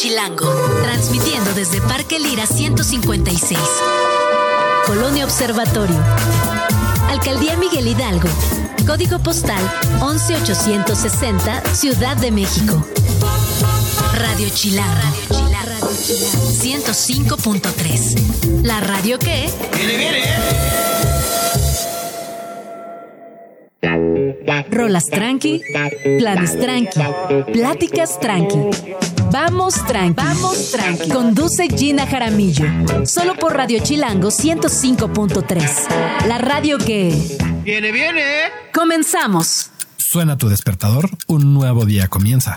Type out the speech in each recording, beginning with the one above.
Chilango, transmitiendo desde Parque Lira 156. Colonia Observatorio. Alcaldía Miguel Hidalgo. Código postal 11860, Ciudad de México. Radio Chilango. Radio Chilango. 105.3. La radio que... ¡Viene, viene! Rolas tranqui, planes tranqui, pláticas tranqui. Vamos tranqui, vamos tranqui. Conduce Gina Jaramillo. Solo por Radio Chilango 105.3. La radio que... ¡Viene, viene! Comenzamos. Suena tu despertador, un nuevo día comienza.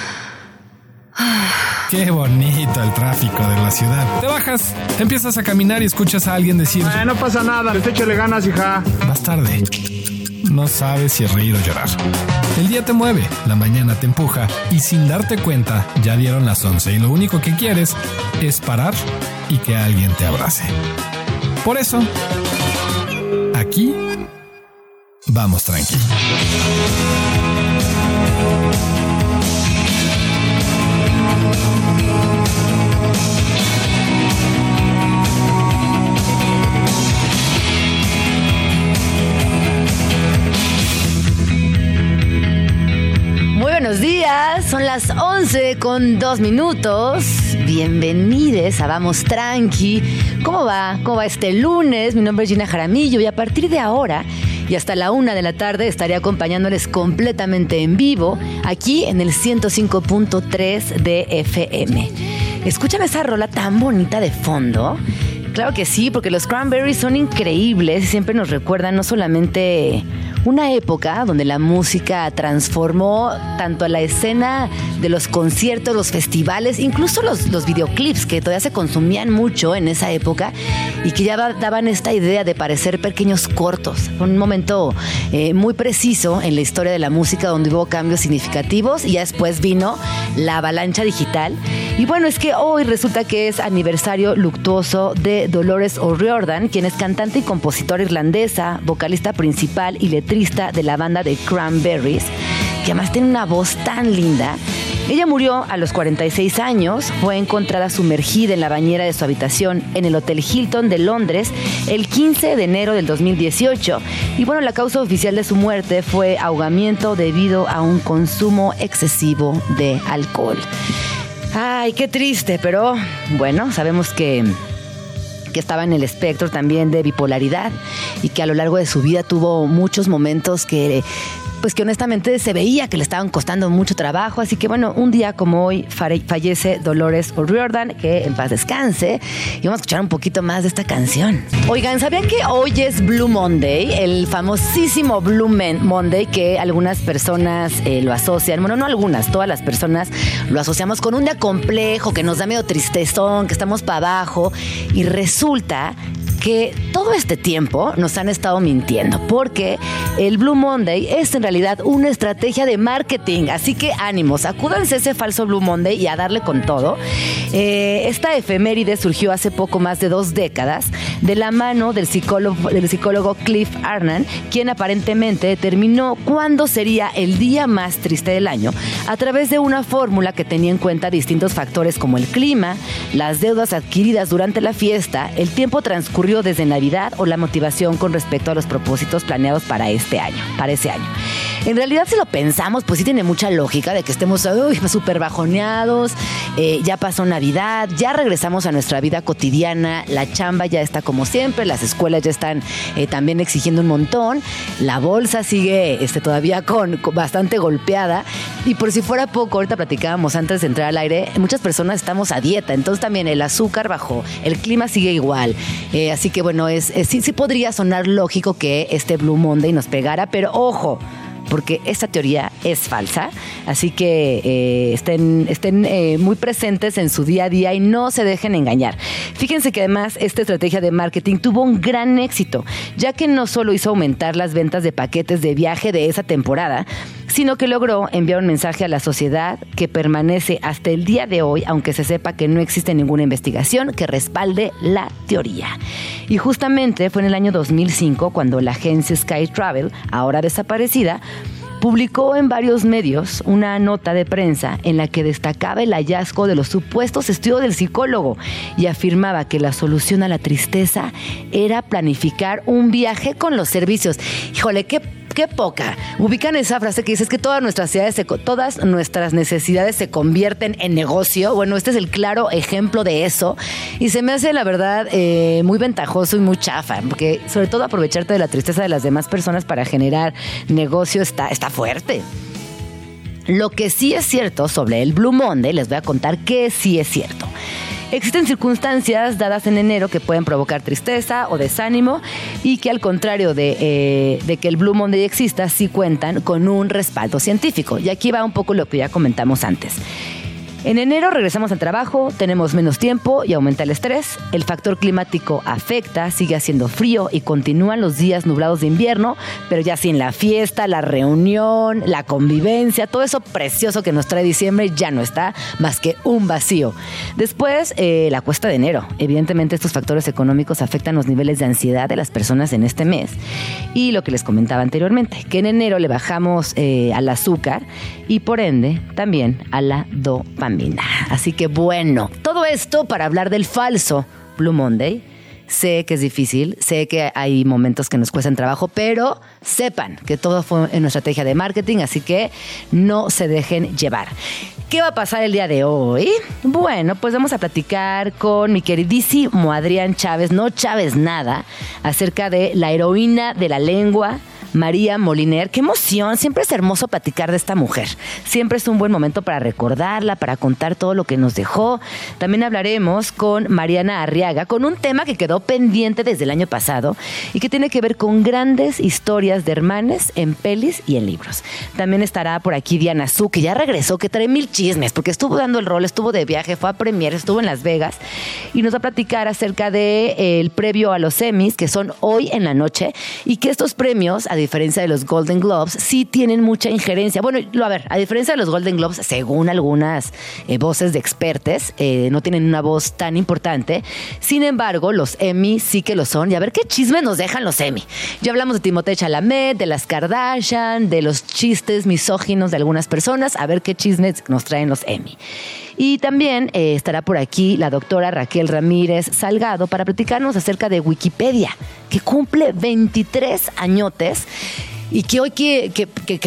Qué bonito el tráfico de la ciudad. Te bajas, empiezas a caminar y escuchas a alguien decir, Eh, no pasa nada, pues échale ganas, hija. vas tarde. No sabes si reír o llorar. El día te mueve, la mañana te empuja y sin darte cuenta ya dieron las 11 y lo único que quieres es parar y que alguien te abrace. Por eso, aquí vamos tranqui. Buenos días, son las 11 con 2 minutos. Bienvenidos a Vamos Tranqui. ¿Cómo va? ¿Cómo va este lunes? Mi nombre es Gina Jaramillo y a partir de ahora y hasta la una de la tarde estaré acompañándoles completamente en vivo aquí en el 105.3 de FM. ¿Escuchan esa rola tan bonita de fondo? Claro que sí, porque los Cranberries son increíbles y siempre nos recuerdan no solamente una época donde la música transformó tanto a la escena de los conciertos, los festivales, incluso los, los videoclips que todavía se consumían mucho en esa época y que ya da- daban esta idea de parecer pequeños cortos. Fue un momento eh, muy preciso en la historia de la música donde hubo cambios significativos y ya después vino la avalancha digital. Y bueno, es que hoy resulta que es aniversario luctuoso de Dolores O'Riordan, quien es cantante y compositora irlandesa, vocalista principal y letrista de la banda de Cranberries, que además tiene una voz tan linda. Ella murió a los 46 años, fue encontrada sumergida en la bañera de su habitación en el Hotel Hilton de Londres el 15 de enero del 2018. Y bueno, la causa oficial de su muerte fue ahogamiento debido a un consumo excesivo de alcohol. Ay, qué triste, pero bueno, sabemos que que estaba en el espectro también de bipolaridad y que a lo largo de su vida tuvo muchos momentos que pues que honestamente se veía que le estaban costando mucho trabajo, así que bueno, un día como hoy fallece Dolores O'Riordan, que en paz descanse, y vamos a escuchar un poquito más de esta canción. Oigan, ¿sabían que hoy es Blue Monday? El famosísimo Blue Monday que algunas personas eh, lo asocian, bueno, no algunas, todas las personas lo asociamos con un día complejo, que nos da medio tristezón, que estamos para abajo, y resulta que todo este tiempo nos han estado mintiendo, porque el Blue Monday es en realidad una estrategia de marketing, así que ánimos, acúdanse a ese falso Blue Monday y a darle con todo. Eh, esta efeméride surgió hace poco más de dos décadas de la mano del psicólogo, del psicólogo Cliff Arnan, quien aparentemente determinó cuándo sería el día más triste del año a través de una fórmula que tenía en cuenta distintos factores como el clima, las deudas adquiridas durante la fiesta, el tiempo transcurrido desde Navidad o la motivación con respecto a los propósitos planeados para este año, para ese año. En realidad, si lo pensamos, pues sí tiene mucha lógica de que estemos súper bajoneados, eh, ya pasó Navidad, ya regresamos a nuestra vida cotidiana, la chamba ya está como siempre, las escuelas ya están eh, también exigiendo un montón, la bolsa sigue este, todavía con bastante golpeada y por si fuera poco, ahorita platicábamos antes de entrar al aire, muchas personas estamos a dieta, entonces también el azúcar bajó, el clima sigue igual, eh, así que bueno, es, es- sí, sí podría sonar lógico que este Blue Monday nos pegara, pero ojo, porque esta teoría es falsa. Así que eh, estén, eh, muy presentes en su día a día y no se dejen engañar. Fíjense que además esta estrategia de marketing tuvo un gran éxito, ya que no solo hizo aumentar las ventas de paquetes de viaje de esa temporada, sino que logró enviar un mensaje a la sociedad que permanece hasta el día de hoy, aunque se sepa que no existe ninguna investigación que respalde la teoría. Y justamente fue en el año 2005 cuando la agencia Sky Travel, ahora desaparecida, publicó en varios medios una nota de prensa en la que destacaba el hallazgo de los supuestos estudios del psicólogo y afirmaba que la solución a la tristeza era planificar un viaje con los servicios. Híjole, qué qué poca. Ubican esa frase que dice que todas nuestras, todas nuestras necesidades se convierten en negocio. Bueno, este es el claro ejemplo de eso. Y se me hace, la verdad, eh, muy ventajoso y muy chafa, porque sobre todo aprovecharte de la tristeza de las demás personas para generar negocio está, está fuerte. Lo que sí es cierto sobre el Blue Monday, les voy a contar que sí es cierto. Existen circunstancias dadas en enero que pueden provocar tristeza o desánimo y que al contrario de, eh, de, que el Blue Monday exista, sí cuentan con un respaldo científico. Y aquí va un poco lo que ya comentamos antes. En enero regresamos al trabajo, tenemos menos tiempo y aumenta el estrés. El factor climático afecta, sigue haciendo frío y continúan los días nublados de invierno, pero ya sin la fiesta, la reunión, la convivencia, todo eso precioso que nos trae diciembre ya no está más que un vacío. Después, eh, la cuesta de enero. Evidentemente estos factores económicos afectan los niveles de ansiedad de las personas en este mes. Y lo que les comentaba anteriormente, que en enero le bajamos eh, al azúcar y por ende también a la dopamina. Así que bueno, todo esto para hablar del falso Blue Monday. Sé que es difícil, sé que hay momentos que nos cuestan trabajo, pero sepan que todo fue en nuestra estrategia de marketing, así que no se dejen llevar. ¿Qué va a pasar el día de hoy? Bueno, pues vamos a platicar con mi queridísimo Adrián Chávez, no Chávez nada, acerca de la heroína de la lengua, María Moliner. Qué emoción, siempre es hermoso platicar de esta mujer. Siempre es un buen momento para recordarla, para contar todo lo que nos dejó. También hablaremos con Mariana Arriaga con un tema que quedó pendiente desde el año pasado y que tiene que ver con grandes historias de hermanes en pelis y en libros. También estará por aquí Diana Su, que ya regresó, que trae mil chismes, porque estuvo dando el rol, estuvo de viaje, fue a premier, estuvo en Las Vegas y nos va a platicar acerca del de, previo a los Emmys, que son hoy en la noche, y que estos premios, diferencia de los Golden Globes, sí tienen mucha injerencia. Bueno, a ver, a diferencia de los Golden Globes, según algunas eh, voces de expertes, eh, no tienen una voz tan importante. Sin embargo, los Emmy sí que lo son. Y a ver qué chismes nos dejan los Emmy. Ya hablamos de Timothée Chalamet, de las Kardashian, de los chistes misóginos de algunas personas. A ver qué chismes nos traen los Emmy. Y también eh, estará por aquí la doctora Raquel Ramírez Salgado para platicarnos acerca de Wikipedia, que cumple 23 añotes y que hoy que,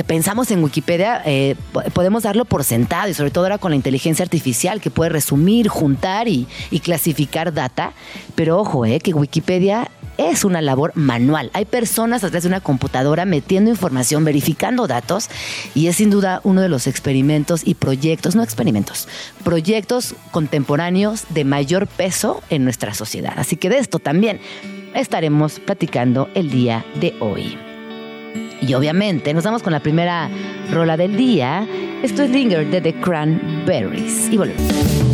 pensamos en Wikipedia eh, podemos darlo por sentado y sobre todo ahora con la inteligencia artificial que puede resumir, juntar y, clasificar data. Pero ojo, eh, que Wikipedia es una labor manual. Hay personas atrás de una computadora metiendo información, verificando datos y es sin duda uno de los experimentos y proyectos, no experimentos, proyectos contemporáneos de mayor peso en nuestra sociedad. Así que de esto también estaremos platicando el día de hoy. Y obviamente nos vamos con la primera rola del día. Esto es Linger de The Cranberries. Y volvemos.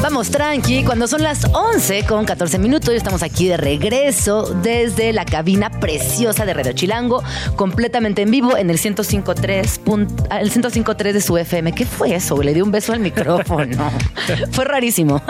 Vamos tranqui, cuando son las 11 con 14 minutos, estamos aquí de regreso desde la cabina preciosa de Radio Chilango, completamente en vivo en el 105.3 el 105.3 de su FM. ¿Qué fue eso? Le di un beso al micrófono. fue rarísimo.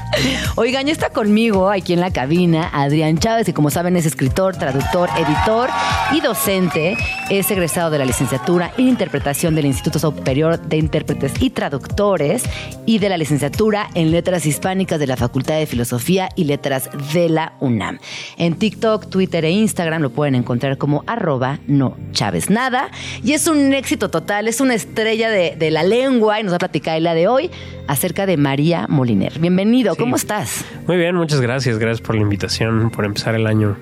Oigan, ya está conmigo aquí en la cabina Adrián Chávez, y como saben es escritor, traductor, editor y docente. Es egresado de la licenciatura en interpretación del Instituto Superior de Intérpretes y Traductores y de la licenciatura en Letras Hispánicas de la Facultad de Filosofía y Letras de la UNAM. En TikTok, Twitter e Instagram lo pueden encontrar como arroba no Chávez Nada. Y es un éxito total, es una estrella de, la lengua y nos va a platicar el día de hoy acerca de María Moliner. Bienvenido, ¿cómo estás? Muy bien, muchas gracias. Gracias por la invitación, por empezar el año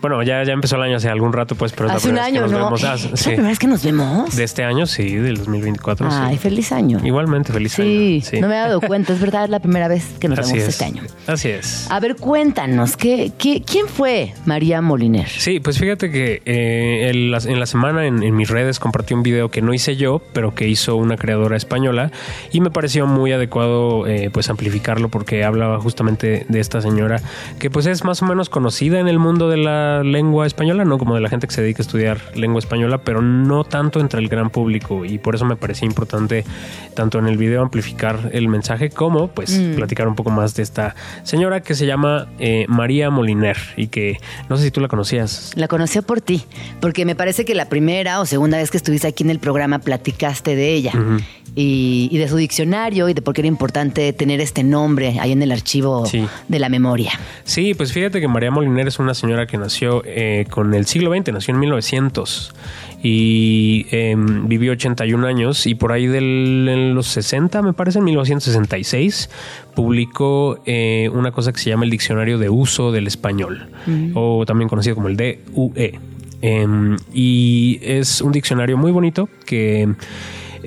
Bueno, ya, ya empezó el año hace algún rato, pues, pero es la Hace un vez que año, nos ¿no? vemos. Ah, ¿Es sí. la primera vez que nos vemos? De este año, sí, del 2024. Ay, sí. feliz año. Igualmente, feliz Sí, año. Sí. no me he dado cuenta, es verdad, es la primera vez que nos Así vemos es. este año. Así es. A ver, cuéntanos, ¿qué, qué, quién fue María Moliner? Sí, pues fíjate que eh, en, la, en la semana en, en mis redes compartí un video que no hice yo, pero que hizo una creadora española y me pareció muy adecuado eh, pues amplificarlo porque hablaba justamente de esta señora que pues es más o menos conocida en el mundo de la lengua española, no como de la gente que se dedica a estudiar lengua española, pero no tanto entre el gran público y por eso me parecía importante tanto en el video amplificar el mensaje como pues platicar un poco más de esta señora que se llama eh, María Moliner y que no sé si tú la conocías. La conocí por ti, porque me parece que la primera o segunda vez que estuviste aquí en el programa platicaste de ella y, y de su diccionario y de por qué era importante tener este nombre ahí en el archivo Sí. de la memoria. Sí, pues fíjate que María Moliner es una señora que nació eh, con el siglo XX, nació en 1900 y eh, vivió 81 años y por ahí del, en los 60, me parece, en 1966, publicó eh, una cosa que se llama el Diccionario de Uso del Español, o también conocido como el DUE. Em, y es un diccionario muy bonito que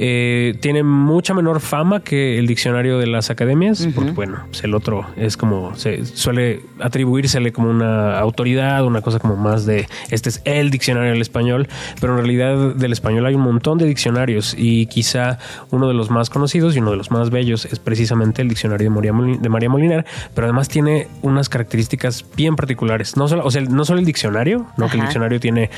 eh, tiene mucha menor fama que el diccionario de las academias, porque bueno, pues el otro es como, se suele atribuírsele como una autoridad, una cosa como más de, este es el diccionario del español, pero en realidad del español hay un montón de diccionarios y quizá uno de los más conocidos y uno de los más bellos es precisamente el diccionario de María, Molin- de María Moliner, pero además tiene unas características bien particulares, no solo, o sea, no solo el diccionario, no que el diccionario tiene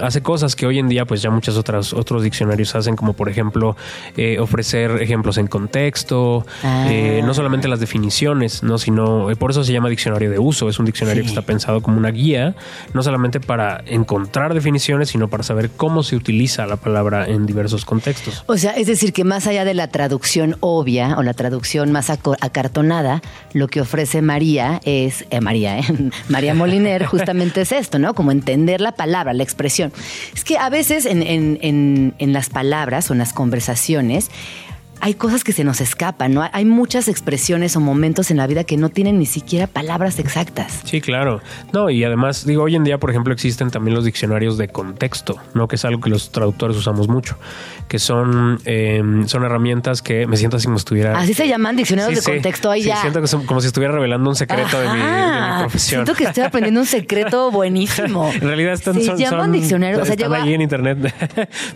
hace cosas que hoy en día pues ya muchas otras otros diccionarios hacen como por ejemplo eh, ofrecer ejemplos en contexto Ah. eh, no solamente las definiciones no sino eh, por eso se llama diccionario de uso es un diccionario Sí. que está pensado como una guía no solamente para encontrar definiciones sino para saber cómo se utiliza la palabra en diversos contextos O sea, es decir, que más allá de la traducción obvia o la traducción más acartonada, lo que ofrece María es, María. María Moliner, justamente es esto, ¿no? Como entender la palabra, la expresión. Es que a veces en, en- en- en las palabras en las conversaciones hay cosas que se nos escapan, ¿no? Hay muchas expresiones o momentos en la vida que no tienen ni siquiera palabras exactas. Sí, claro. No, y además, digo, hoy en día, por ejemplo, existen también los diccionarios de contexto, ¿no? Que es algo que los traductores usamos mucho, que son, eh, son herramientas que me siento así como estuviera... Así se llaman diccionarios Sí, de sí. contexto ahí Sí, ya. siento que son como si estuviera revelando un secreto de mi, de mi profesión. Siento que estoy aprendiendo un secreto buenísimo. En realidad están, Se son, llaman son- diccionarios, o sea, lleva allí en internet.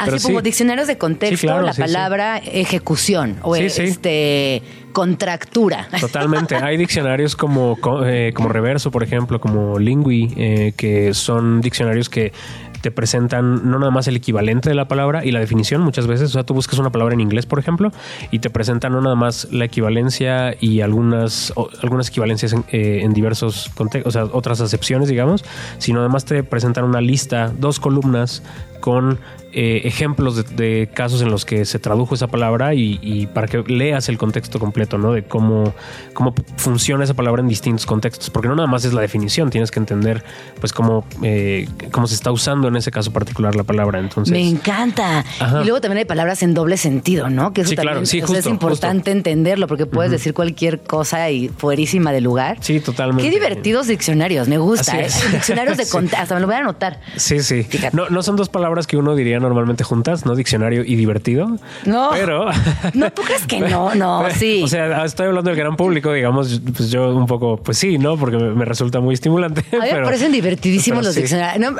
Pero así como diccionarios de contexto, claro, la palabra ejecución o Sí, sí. este contractura. Totalmente. Hay diccionarios como, co- eh, como Reverso, por ejemplo, como Lingui, eh, que son diccionarios que te presentan no nada más el equivalente de la palabra y la definición muchas veces. O sea, tú buscas una palabra en inglés, por ejemplo, y te presentan no nada más la equivalencia y algunas, o- algunas equivalencias en, eh, en diversos contextos, o sea, otras acepciones, digamos, sino además te presentan una lista, dos columnas con eh, ejemplos de, de casos en los que se tradujo esa palabra y, y para que leas el contexto completo, ¿no? De cómo, cómo funciona esa palabra en distintos contextos. Porque no nada más es la definición, tienes que entender pues cómo, eh, cómo se está usando en ese caso particular la palabra. Entonces, Me encanta. Ajá. Y luego también hay palabras en doble sentido, ¿no? Que eso Sí, también claro. Sí, o sea, es justo, importante entenderlo porque puedes decir cualquier cosa y fuerísima de lugar. sí, totalmente. Qué divertidos diccionarios, me gusta. ¿eh? Diccionarios de Sí. contexto, hasta me lo voy a anotar. Sí, sí. Fíjate. No, no son dos palabras que uno diría normalmente juntas, ¿no? Diccionario y divertido. No. Pero. No, ¿tú crees que no? No, sí. O sea, estoy hablando del gran público, digamos, pues yo un poco, pues sí, ¿no? Porque me, me resulta muy estimulante. A mí me parecen divertidísimos los sí. diccionarios. No,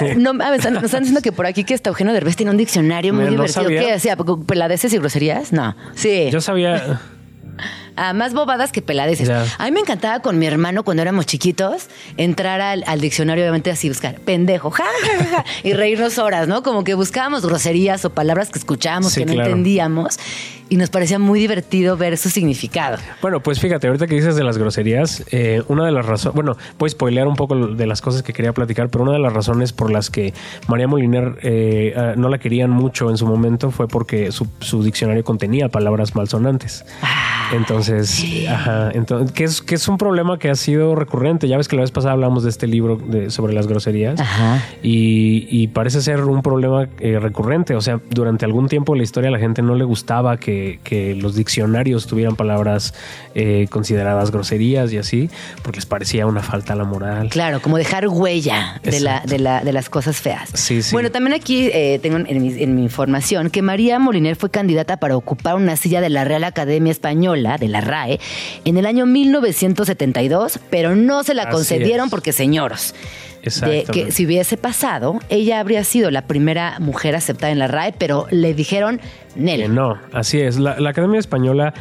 eh, no, ver, están- diciendo que por aquí que está Eugenio Derbez tiene un diccionario muy Mira, no divertido. sabía. ¿Qué hacía? ¿Peladeces y groserías? No. Sí. Yo sabía. Ah, más bobadas que peladeces. A mí me encantaba con mi hermano cuando éramos chiquitos entrar al, al diccionario, obviamente así buscar pendejo, ja, ja, ja, ja, y reírnos horas, ¿no? Como que buscábamos groserías o palabras que escuchábamos Sí, que no claro. entendíamos y nos parecía muy divertido ver su significado. Bueno, pues fíjate, ahorita que dices de las groserías, eh, una de las razones, bueno, puedes spoilear un poco de las cosas que quería platicar, pero una de las razones por las que María Moliner eh, ah, no la querían mucho en su momento fue porque su, su diccionario contenía palabras malsonantes. Entonces, Entonces, ajá, entonces, que es, que es un problema que ha sido recurrente. Ya ves que la vez pasada hablamos de este libro de, sobre las groserías Ajá. y, y parece ser un problema eh, recurrente. O sea, durante algún tiempo en la historia a la gente no le gustaba que, que los diccionarios tuvieran palabras eh, consideradas groserías y así, porque les parecía una falta a la moral. Claro, como dejar huella de, la, de, la, de las cosas feas. Sí, sí. Bueno, también aquí eh, tengo en mi, en mi información que María Moliner fue candidata para ocupar una silla de la Real Academia Española, de la RAE, en el año 1972, pero no se la Así concedieron es. porque señoros. De que si hubiese pasado, ella habría sido la primera mujer aceptada en la RAE, pero le dijeron Nel. no, así es. La, la Academia Española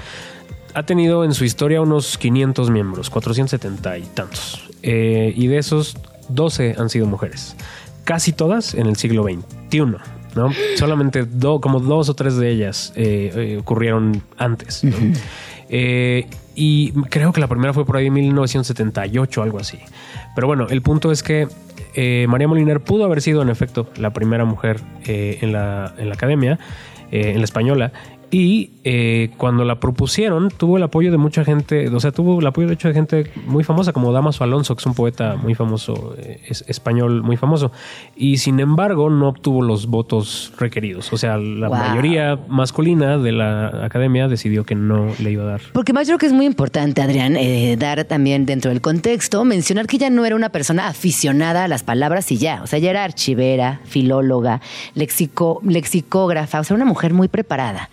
ha tenido en su historia unos 500 miembros, 470 y tantos. Eh, y de esos, 12 han sido mujeres. Casi todas en el siglo XXI. ¿no? Solamente do- como dos o tres de ellas eh, eh, ocurrieron antes. ¿no? Eh, y creo que la primera fue por ahí en 1978, algo así. Pero bueno, el punto es que eh, María Moliner pudo haber sido en efecto la primera mujer eh, en, la, en la academia, eh, en la española. Y eh, cuando la propusieron, tuvo el apoyo de mucha gente, o sea, tuvo el apoyo de hecho de gente muy famosa, como Damaso Alonso, que es un poeta muy famoso, eh, es español muy famoso. Y sin embargo, no obtuvo los votos requeridos. O sea, la Wow. mayoría masculina de la academia decidió que no le iba a dar. Porque más yo creo que es muy importante, Adrián, eh, dar también dentro del contexto, mencionar que ella no era una persona aficionada a las palabras y ya. O sea, ella era archivera, filóloga, lexico, lexicógrafa, o sea, una mujer muy preparada.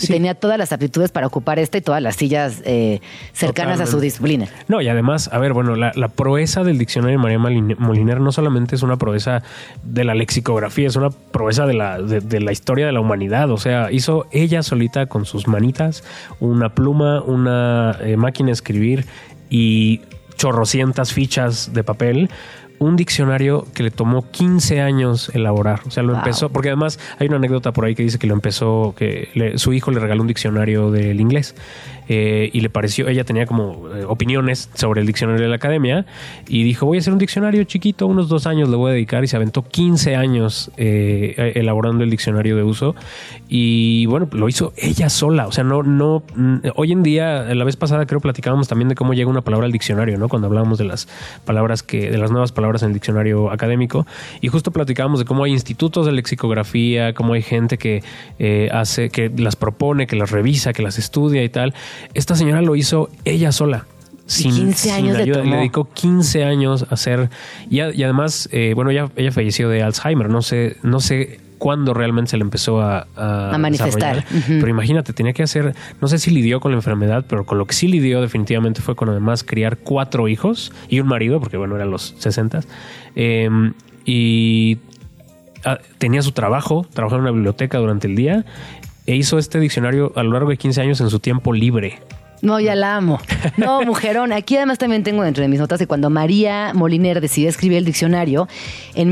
Y tenía todas las aptitudes para ocupar esta y todas las sillas eh, cercanas a su disciplina. No, y además, a ver, bueno, la, la proeza del diccionario de María Moliner no solamente es una proeza de la lexicografía, es una proeza de la, de, de la historia de la humanidad. O sea, hizo ella solita con sus manitas una pluma, una eh, máquina de escribir y chorrocientas fichas de papel. Un diccionario que le tomó 15 años elaborar. O sea, lo Wow. empezó, porque además hay una anécdota por ahí que dice que lo empezó, que le- su hijo le regaló un diccionario del inglés eh, y le pareció, ella tenía como eh, opiniones sobre el diccionario de la academia y dijo, voy a hacer un diccionario chiquito, unos dos años le voy a dedicar y se aventó 15 años eh, elaborando el diccionario de uso y bueno, lo hizo ella sola, o sea, no, no, mm, hoy en día, la vez pasada creo platicábamos también de cómo llega una palabra al diccionario, ¿no? Cuando hablábamos de las palabras que, de las nuevas palabras en el diccionario académico y justo platicábamos de cómo hay institutos de lexicografía, cómo hay gente que eh, hace, que las propone, que las revisa, que las estudia y tal. Esta señora lo hizo ella sola. Sin, 15 años sin ayuda. Le dedicó 15 años a hacer. Y, a- y además, eh, bueno, ella, ella falleció de Alzheimer. No sé, no sé cuándo realmente se le empezó a, A manifestar. Pero imagínate, tenía que hacer, no sé si lidió con la enfermedad, pero con lo que sí lidió definitivamente fue con además criar cuatro hijos y un marido, porque bueno, eran los 60. Eh, y ah, tenía su trabajo, trabajaba en una biblioteca durante el día e hizo este diccionario a lo largo de 15 años en su tiempo libre. No, ya la amo. No, mujerón. Aquí además también tengo dentro de mis notas que cuando María Moliner decidió escribir el diccionario en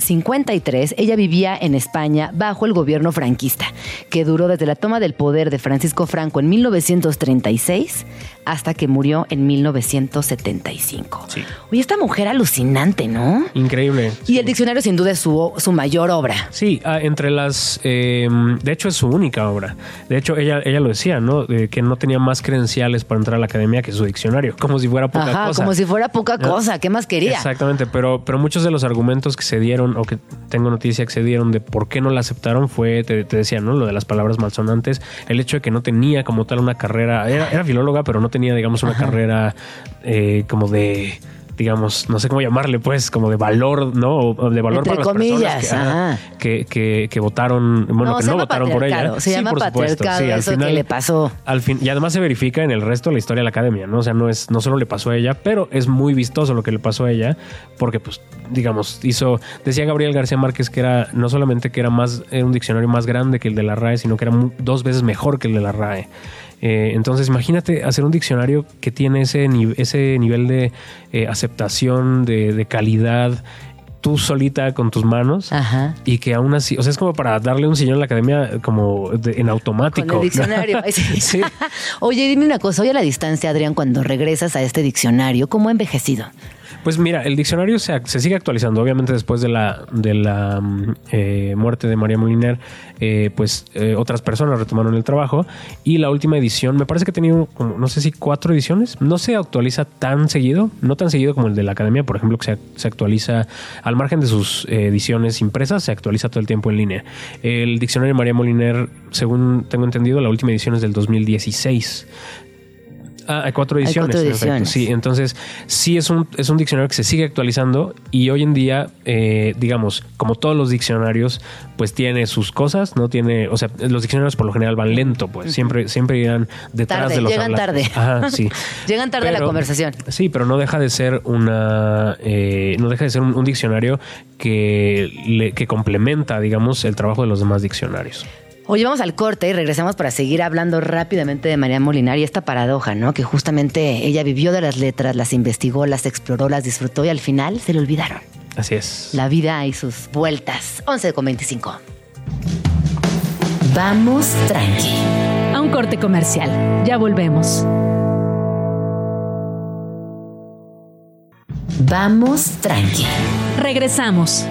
1953, ella vivía en España bajo el gobierno franquista, que duró desde la toma del poder de Francisco Franco en 1936 hasta que murió en 1975. Sí. Oye, esta mujer alucinante, ¿no? Increíble. Y el diccionario sin duda es su, su mayor obra. Sí, ah, entre las... eh, de hecho, es su única obra. De hecho, ella, ella lo decía, ¿no? Que no tenía más credenciales para entrar a la academia que su diccionario, como si fuera poca Ajá, cosa. como si fuera poca ¿No? cosa. ¿Qué más quería? Exactamente, pero, pero muchos de los argumentos que se dieron, o que tengo noticia que se dieron de por qué no la aceptaron, fue, te, te decía, ¿no? Lo de las palabras malsonantes, el hecho de que no tenía como tal una carrera, era, era filóloga, pero no tenía, digamos, una carrera eh, como de digamos, no sé cómo llamarle, pues, como de valor, ¿no? O de valor Entre para las comillas, personas que, que, que- que votaron, bueno, No, que no votaron por ella. se llama por supuesto, sí, al eso que final- le pasó. al fin, y además se verifica en el resto de la historia de la academia, ¿no? O sea, no es, no solo le pasó a ella, pero es muy vistoso lo que le pasó a ella, porque, pues, digamos, hizo, decía Gabriel García Márquez que era, no solamente que era más, era un diccionario más grande que el de la RAE, sino que era dos veces mejor que el de la RAE. Eh, entonces, imagínate hacer un diccionario que tiene ese, ese nivel de eh, aceptación, de, de calidad, tú solita con tus manos. Ajá. Y que aún así, o sea, es como para darle un señor en la academia como de- en automático. Con el diccionario. Sí. Oye, dime una cosa, hoy a la distancia, Adrián, cuando regresas a este diccionario, ¿cómo ha envejecido? Pues mira, el diccionario se, se sigue actualizando. Obviamente después de la, de la mm, eh, muerte de María Moliner, eh, pues eh, otras personas retomaron el trabajo. Y la última edición, me parece que ha tenido como, no sé si cuatro ediciones. No se actualiza tan seguido, no tan seguido como el de la academia, por ejemplo, que se, se actualiza al margen de sus eh, ediciones impresas, se actualiza todo el tiempo en línea. El diccionario de María Moliner, según tengo entendido, la última edición es del 2016. Ah, hay cuatro Hay ediciones. en ediciones. Sí, entonces sí es un, es un diccionario que se sigue actualizando y hoy en día, eh, digamos, como todos los diccionarios, pues tiene sus cosas, no tiene, o sea, los diccionarios por lo general van lento, pues siempre, siempre irán detrás Tarde, de los llegan hablantes. tarde. Ajá, sí. Llegan tarde a la conversación. Sí, pero no deja de ser una, eh, no deja de ser un, un diccionario que, le- que complementa, digamos, el trabajo de los demás diccionarios. Oye, vamos al corte y regresamos para seguir hablando rápidamente de María Molinar y esta paradoja, ¿no? Que justamente ella vivió de las letras, las investigó, las exploró, las disfrutó y al final se le olvidaron. Así es. La vida y sus vueltas. 11 con 25. Vamos tranqui. A un corte comercial. Ya volvemos. Vamos tranqui. Regresamos.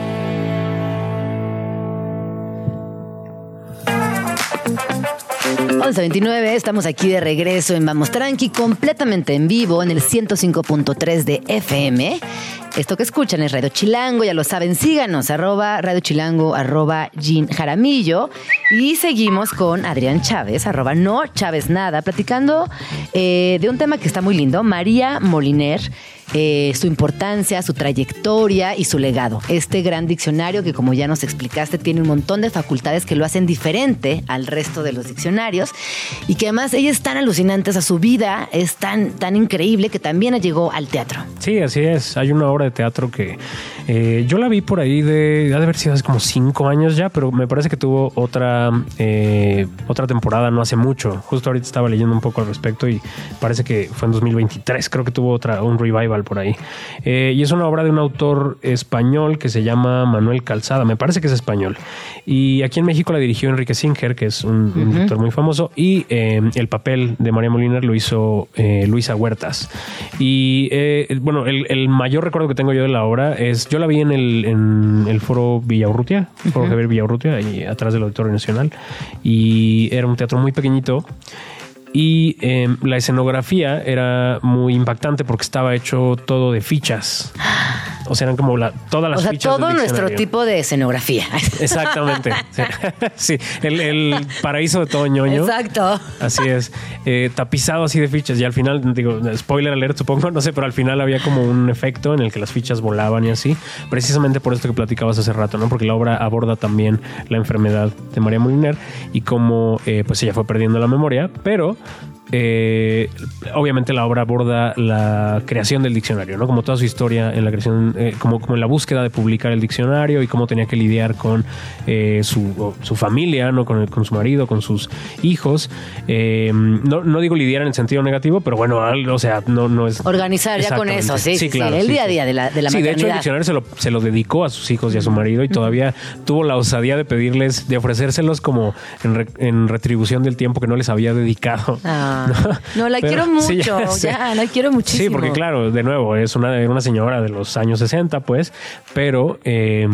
Once veintinueve, estamos aquí de regreso en Vamos Tranqui, completamente en vivo en el 105.3 de FM. Esto que escuchan es Radio Chilango, ya lo saben, síganos, arroba Radio Chilango, arroba Jean Jaramillo. Y seguimos con Adrián Chávez, arroba no Chávez Nada, platicando eh, de un tema que está muy lindo, María Moliner. Eh, su importancia, su trayectoria y su legado. Este gran diccionario que, como ya nos explicaste, tiene un montón de facultades que lo hacen diferente al resto de los diccionarios y que además ella es tan alucinante, o sea, su vida es tan, tan increíble que también llegó al teatro. Sí, así es. Hay una obra de teatro que eh, yo la vi por ahí de, ha de haber sido hace como cinco años ya, pero me parece que tuvo otra, eh, otra temporada no hace mucho. Justo ahorita estaba leyendo un poco al respecto y parece que fue en 2023, creo que tuvo otra, un revival por ahí. Eh, y es una obra de un autor español que se llama Manuel Calzada, me parece que es español. Y aquí en México la dirigió Enrique Singer, que es un, un director muy famoso, y eh, el papel de María Moliner lo hizo eh, Luisa Huertas. Y bueno, el, el mayor recuerdo que tengo yo de la obra es, yo la vi en el, en el foro Villaurrutia, foro Javier Villaurrutia, ahí atrás del Auditorio Nacional, y era un teatro muy pequeñito. Y eh, la escenografía era muy impactante porque estaba hecho todo de fichas. O sea, eran como la, todas las o sea, fichas. todo del nuestro tipo de escenografía. Exactamente. Sí, Sí, el, el paraíso de todo ñoño. Exacto. Así es. Eh, tapizado así de fichas. Y al final, digo, spoiler alert, supongo, no sé, pero al final había como un efecto en el que las fichas volaban y así. Precisamente por esto que platicabas hace rato, ¿no? Porque la obra aborda también la enfermedad de María Moliner y cómo eh, pues ella fue perdiendo la memoria, pero eh, obviamente la obra aborda la creación del diccionario, ¿no? Como toda su historia en la creación, eh, como, como en la búsqueda de publicar el diccionario y cómo tenía que lidiar con eh, su, su familia, ¿no? Con, el- con su marido, con sus hijos. Eh, no, no digo lidiar en el sentido negativo, pero bueno, o sea, no, no es... Organizar ya con eso, sí, sí, sí, el sí, día a día de la- de la Sí, de hecho el diccionario se lo, se lo dedicó a sus hijos y a su marido y todavía tuvo la osadía de pedirles, de ofrecérselos como en, re- en retribución del tiempo que no les había dedicado. Ah, no, la Pero- quiero sí, mucho, sé. ya, la quiero muchísimo. Sí, porque claro, de nuevo, es una, una señora de los años 60, pues, pero... eh,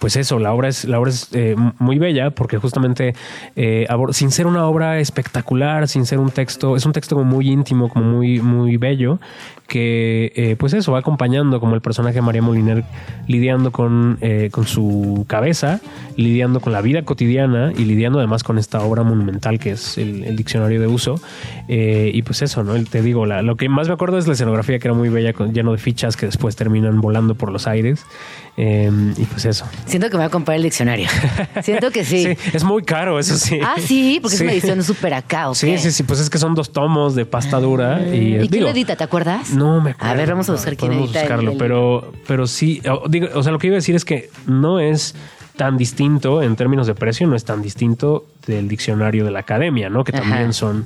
pues eso, la obra es, la obra es eh, muy bella porque justamente, eh, sin ser una obra espectacular, sin ser un texto, es un texto como muy íntimo, como muy, muy bello, que eh, pues eso va acompañando como el personaje de María Moliner lidiando con, eh, con su cabeza, lidiando con la vida cotidiana y lidiando además con esta obra monumental que es el, diccionario de uso. Eh, y pues eso, ¿no? Te digo, la- lo que más me acuerdo es la escenografía que era muy bella, lleno de fichas que después terminan volando por los aires. Eh, y pues eso. Siento que me voy a comprar el diccionario. Siento que sí. Sí, es muy caro, eso sí. Ah, sí, porque Sí. es una edición súper acá, ¿o Sí, sí, sí, pues es que son dos tomos de pasta dura. Y, ¿Y quién lo edita? ¿Te acuerdas? No me acuerdo. A ver, vamos a buscar quién edita buscarlo, el- pero, pero sí, o, digo, o sea, lo que iba a decir es que no es tan distinto en términos de precio, no es tan distinto del diccionario de la academia, ¿no? Que Ajá. también son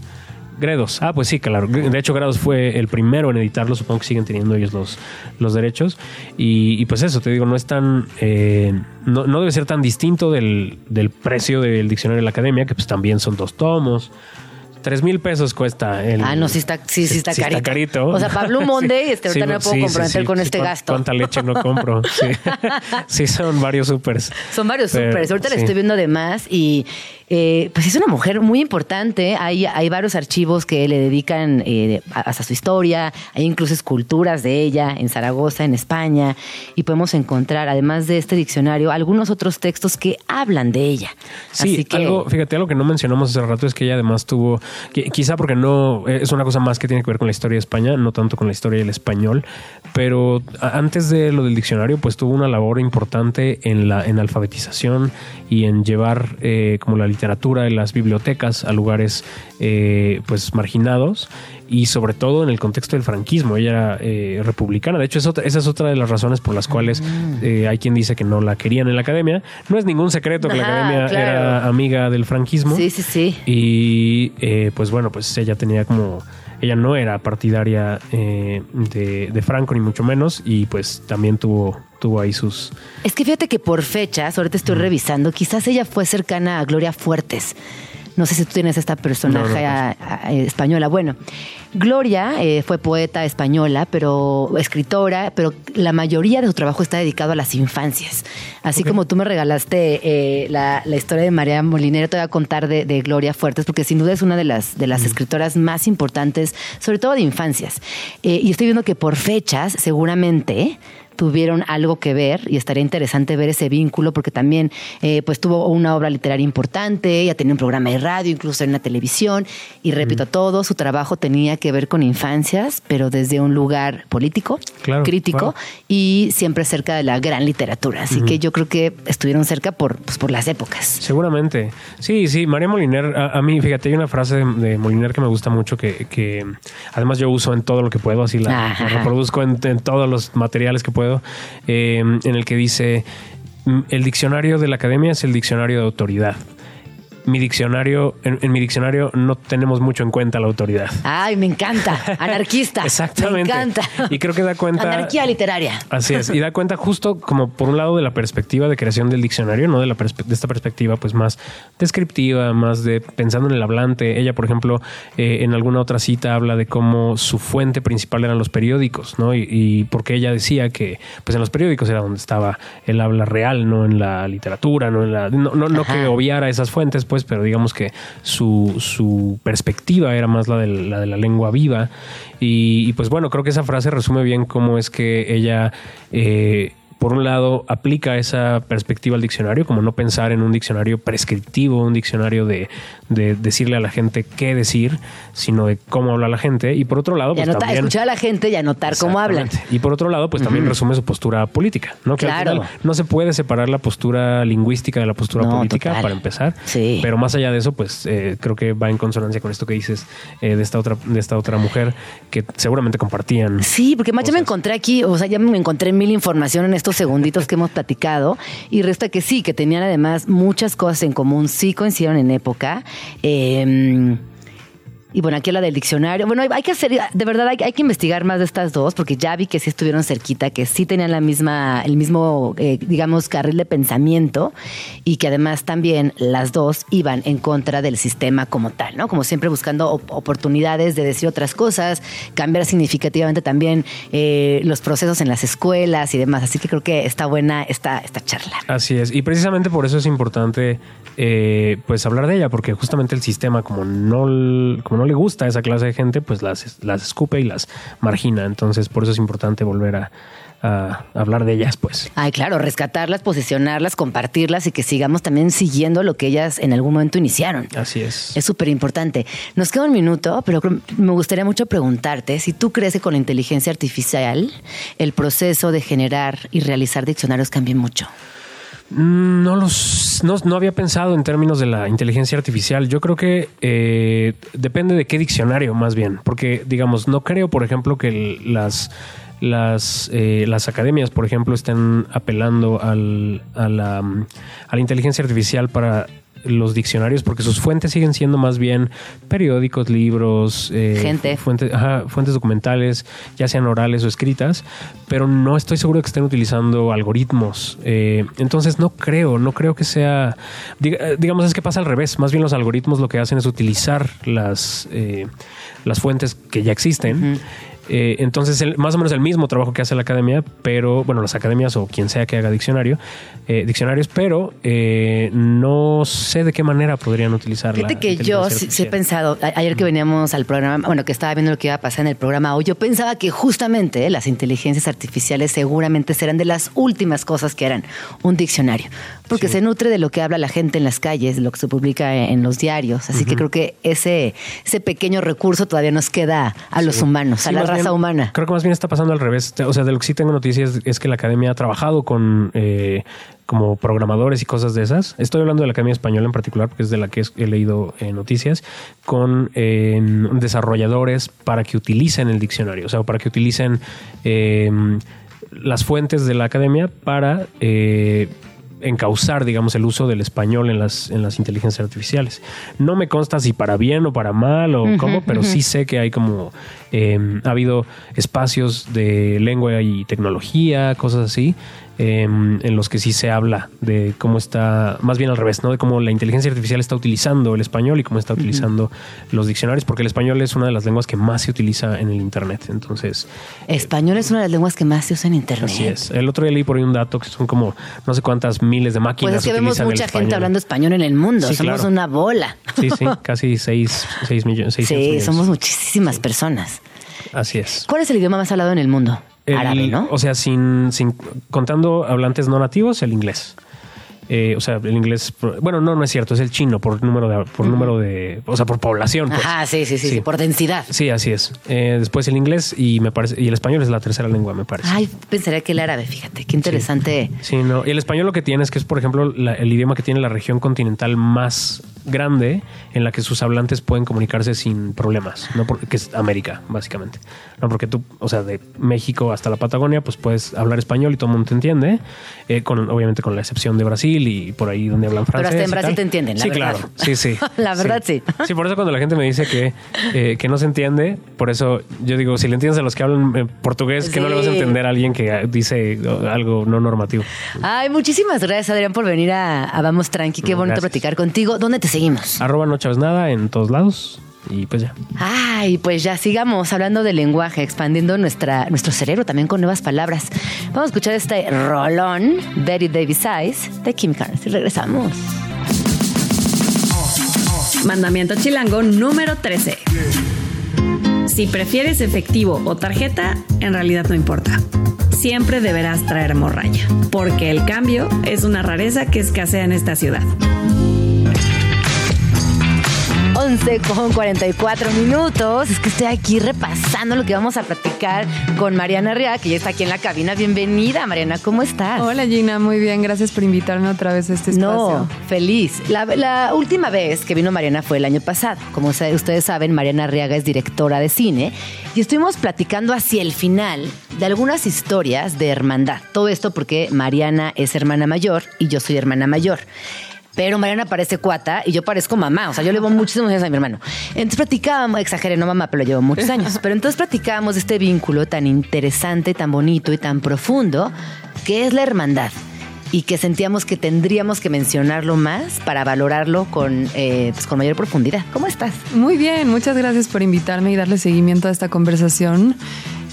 Gredos. Ah, pues sí, claro. De hecho, Grados fue el primero en editarlo. Supongo que siguen teniendo ellos los, los derechos. Y, y pues eso, te digo, no es tan. eh, no, no debe ser tan distinto del, del precio del diccionario de la academia, que pues también son dos tomos. Tres mil pesos cuesta el. Ah, no, sí está, sí, sí está carito. carito. O sea, Pablo Monday, Sí. este, ahorita no me puedo comprometer con este ¿Cuán- gasto. ¿Cuánta leche no compro? Sí, son varios supers. Son varios Pero, supers. Ahorita la estoy viendo de más y eh, pues es una mujer muy importante. Hay, hay varios archivos que le dedican eh, hasta su historia. Hay incluso esculturas de ella en Zaragoza, en España. Y podemos encontrar, además de este diccionario, algunos otros textos que hablan de ella. Sí, Así que algo, fíjate, algo que no mencionamos hace rato es que ella además tuvo, quizá porque no, eh, es una cosa más que tiene que ver con la historia de España, no tanto con la historia del español, pero antes de lo del diccionario, pues tuvo una labor importante en la en alfabetización y en llevar eh, como la literatura de las bibliotecas a lugares eh, pues marginados y sobre todo en el contexto del franquismo. Ella era eh, republicana. De hecho, es otra- esa es otra de las razones por las cuales eh, hay quien dice que no la querían en la academia. No es ningún secreto que la academia claro. era amiga del franquismo. sí, sí, sí. Y eh, pues bueno, pues ella tenía como. Ella no era partidaria eh, de, de Franco, ni mucho menos, y pues también tuvo, tuvo ahí sus. Es que fíjate que por fechas, ahorita estoy revisando, quizás ella fue cercana a Gloria Fuertes. No sé si tú tienes esta personaje No, no, española. Bueno, Gloria eh, fue poeta española, pero escritora, pero la mayoría de su trabajo está dedicado a las infancias. Así como tú me regalaste eh, la, la historia de María Molinero, te voy a contar de, de Gloria Fuertes, porque sin duda es una de las, de las escritoras más importantes, sobre todo de infancias. Eh, y estoy viendo que por fechas, seguramente tuvieron algo que ver y estaría interesante ver ese vínculo porque también eh, pues tuvo una obra literaria importante, ya tenía un programa de radio, incluso en la televisión y repito, todo su trabajo tenía que ver con infancias, pero desde un lugar político, Claro, crítico claro. y siempre cerca de la gran literatura. Así que yo creo que estuvieron cerca por, pues, por las épocas. Seguramente. Sí, sí, María Moliner, a, a mí, fíjate, hay una frase de, de Moliner que me gusta mucho, que, que además yo uso en todo lo que puedo, así la, reproduzco en, en todos los materiales que puedo, eh, en el que dice, "Mm, el diccionario de la academia es el diccionario de autoridad. Mi diccionario, en, en mi diccionario no tenemos mucho en cuenta la autoridad. Ay, me encanta. Anarquista. Exactamente. Me encanta. Y creo que da cuenta- Anarquía literaria. Así es, y da cuenta justo como por un lado de la perspectiva de creación del diccionario, no de la de esta perspectiva pues más descriptiva, más de pensando en el hablante. Ella, por ejemplo, eh, en alguna otra cita habla de cómo su fuente principal eran los periódicos, ¿no? Y, y porque ella decía que pues en los periódicos era donde estaba el habla real, no en la literatura, no en la no, no, no que obviara esas fuentes, pues, pero digamos que su, su perspectiva era más la de la, de la lengua viva. Y, y, pues bueno, creo que esa frase resume bien cómo es que ella, eh, por un lado, aplica esa perspectiva al diccionario, como no pensar en un diccionario prescriptivo, un diccionario de, de decirle a la gente qué decir, sino de cómo habla la gente. Y por otro lado, pues anota- también... escuchar a la gente y anotar cómo hablan. Y por otro lado, pues también resume su postura política, ¿no? Que al Claro. final no se puede separar la postura lingüística de la postura No, política total. para empezar. Sí. Pero más allá de eso, pues eh, creo que va en consonancia con esto que dices eh, de esta otra, de esta otra mujer que seguramente compartían. Sí, porque más ya me encontré aquí, o sea, ya me encontré mil información en segunditos que hemos platicado y resta que sí, que tenían además muchas cosas en común, sí coincidieron en época. Eh, y bueno, aquí la del diccionario. Bueno, hay que hacer, de verdad, hay, que investigar más de estas dos, porque ya vi que sí estuvieron cerquita, que sí tenían la misma, el mismo, eh, digamos, carril de pensamiento, y que además también las dos iban en contra del sistema como tal, ¿no? Como siempre buscando op- oportunidades de decir otras cosas, cambiar significativamente también eh, los procesos en las escuelas y demás. Así que creo que está buena esta, esta charla. Así es. Y precisamente por eso es importante eh, pues hablar de ella, porque justamente el sistema, como no, como no le gusta a esa clase de gente, pues las, las escupe y las margina. Entonces, por eso es importante volver a, a hablar de ellas, pues. Ay, claro, rescatarlas, posicionarlas, compartirlas y que sigamos también siguiendo lo que ellas en algún momento iniciaron. Así es. Es súper importante. Nos queda un minuto, pero me gustaría mucho preguntarte si tú crees que con la inteligencia artificial el proceso de generar y realizar diccionarios cambie mucho. Mm, No los, no, no había pensado en términos de la inteligencia artificial. Yo creo que eh, depende de qué diccionario, más bien, porque digamos, no creo, por ejemplo, que las las, eh, las academias, por ejemplo, estén apelando al, la, a la inteligencia artificial para los diccionarios porque sus fuentes siguen siendo más bien periódicos, libros, eh, Gente. fuentes, ajá, fuentes documentales, ya sean orales o escritas, pero no estoy seguro de que estén utilizando algoritmos. Eh, entonces no creo, no creo que sea, diga- eh, digamos, es que pasa al revés. Más bien los algoritmos lo que hacen es utilizar las, eh, las fuentes que ya existen. Eh, entonces, el- más o menos el mismo trabajo que hace la academia, pero, bueno, las academias o quien sea que haga diccionario, eh, diccionarios, pero eh, no sé de qué manera podrían utilizar Fíjate la que yo sí, sí he pensado, ayer que veníamos al programa, bueno, que estaba viendo lo que iba a pasar en el programa hoy, yo pensaba que justamente las inteligencias artificiales seguramente serán de las últimas cosas que harán un diccionario, porque se nutre de lo que habla la gente en las calles, de lo que se publica en, los diarios, así que creo que ese, ese pequeño recurso todavía nos queda a los humanos, a la raza bien, humana. Creo que más bien está pasando al revés. O sea, de lo que sí tengo noticias es que la academia ha trabajado con eh, como programadores y cosas de esas. Estoy hablando de la academia española en particular, porque es de la que he leído eh, noticias, con eh, desarrolladores para que utilicen el diccionario, o sea, para que utilicen eh, las fuentes de la academia para eh, encauzar, digamos, el uso del español en las, en las inteligencias artificiales. No me consta si para bien o para mal o cómo, pero sí sé que hay como, eh, ha habido espacios de lengua y tecnología, cosas así, eh, en los que sí se habla de cómo está, más bien al revés, ¿no? De cómo la inteligencia artificial está utilizando el español y cómo está utilizando los diccionarios, porque el español es una de las lenguas que más se utiliza en el Internet. Entonces, Español es una de las lenguas que más se usa en Internet. así es. El otro día leí por ahí un dato que son como no sé cuántas miles de máquinas. Pues es que vemos mucha gente hablando español en el mundo, Sí, somos claro. una bola. Sí, sí, casi 6 millones. 600 Sí, millones. somos muchísimas personas. Así es. ¿Cuál es el idioma más hablado en el mundo? El- Árabe, ¿no? O sea, sin, sin contando hablantes no nativos, el inglés. Eh, o sea, el inglés, bueno, no, no es cierto, es el chino por número de, por número de, o sea, por población. pues. Ajá, sí, sí, sí, sí, por densidad. Sí, así es. Eh, después el inglés y me parece, y el español es la tercera lengua, me parece. Ay, pensaría que el árabe, fíjate, qué interesante. Sí, no. Y el español lo que tiene es que es, por ejemplo, la- el idioma que tiene la región continental más grande en la que sus hablantes pueden comunicarse sin problemas, ¿no? Porque es América, básicamente. No, porque tú, o sea, de México hasta la Patagonia, pues puedes hablar español y todo el mundo te entiende, eh, con, obviamente con la excepción de Brasil y por ahí donde hablan Pero francés. hasta en Brasil te entienden, la Sí, verdad. claro. Sí, sí. La verdad, sí. Sí, por eso cuando la gente me dice que, eh, que no se entiende, por eso yo digo, si le entiendes a los que hablan eh, portugués, que no le vas a entender a alguien que dice oh, algo no normativo. Ay, muchísimas gracias, Adrián, por venir a, a Vamos Tranqui. Qué bonito gracias. platicar contigo. ¿Dónde te seguimos? Arroba no chaves nada en todos lados. Y pues ya. Ay, pues ya sigamos hablando del lenguaje, expandiendo nuestra, nuestro cerebro también con nuevas palabras. Vamos a escuchar este rolón, Betty Davis Eyes, de Kim Kardashian. Regresamos. Mandamiento chilango número 13. Si prefieres efectivo o tarjeta, en realidad no importa. Siempre deberás traer morralla, porque el cambio es una rareza que escasea en esta ciudad. 11 con 44 minutos. Es que estoy aquí repasando lo que vamos a platicar con Mariana Ria, que ya está aquí en la cabina. Bienvenida, Mariana, ¿cómo estás? Hola Gina, muy bien, gracias por invitarme otra vez a este espacio. No, feliz. La, la última vez que vino Mariana fue el año pasado. Como ustedes saben, Mariana Arriaga es directora de cine y estuvimos platicando hacia el final de algunas historias de hermandad. Todo esto porque Mariana es hermana mayor y yo soy hermana mayor. Pero Mariana parece cuata y yo parezco mamá. O sea, yo llevo muchísimos años a mi hermano. Entonces platicábamos, exageré, no mamá, pero llevo muchos años. Pero entonces platicábamos este vínculo tan interesante, tan bonito y tan profundo que es la hermandad y que sentíamos que tendríamos que mencionarlo más para valorarlo con, eh, pues, con mayor profundidad. ¿Cómo estás? Muy bien, muchas gracias por invitarme y darle seguimiento a esta conversación.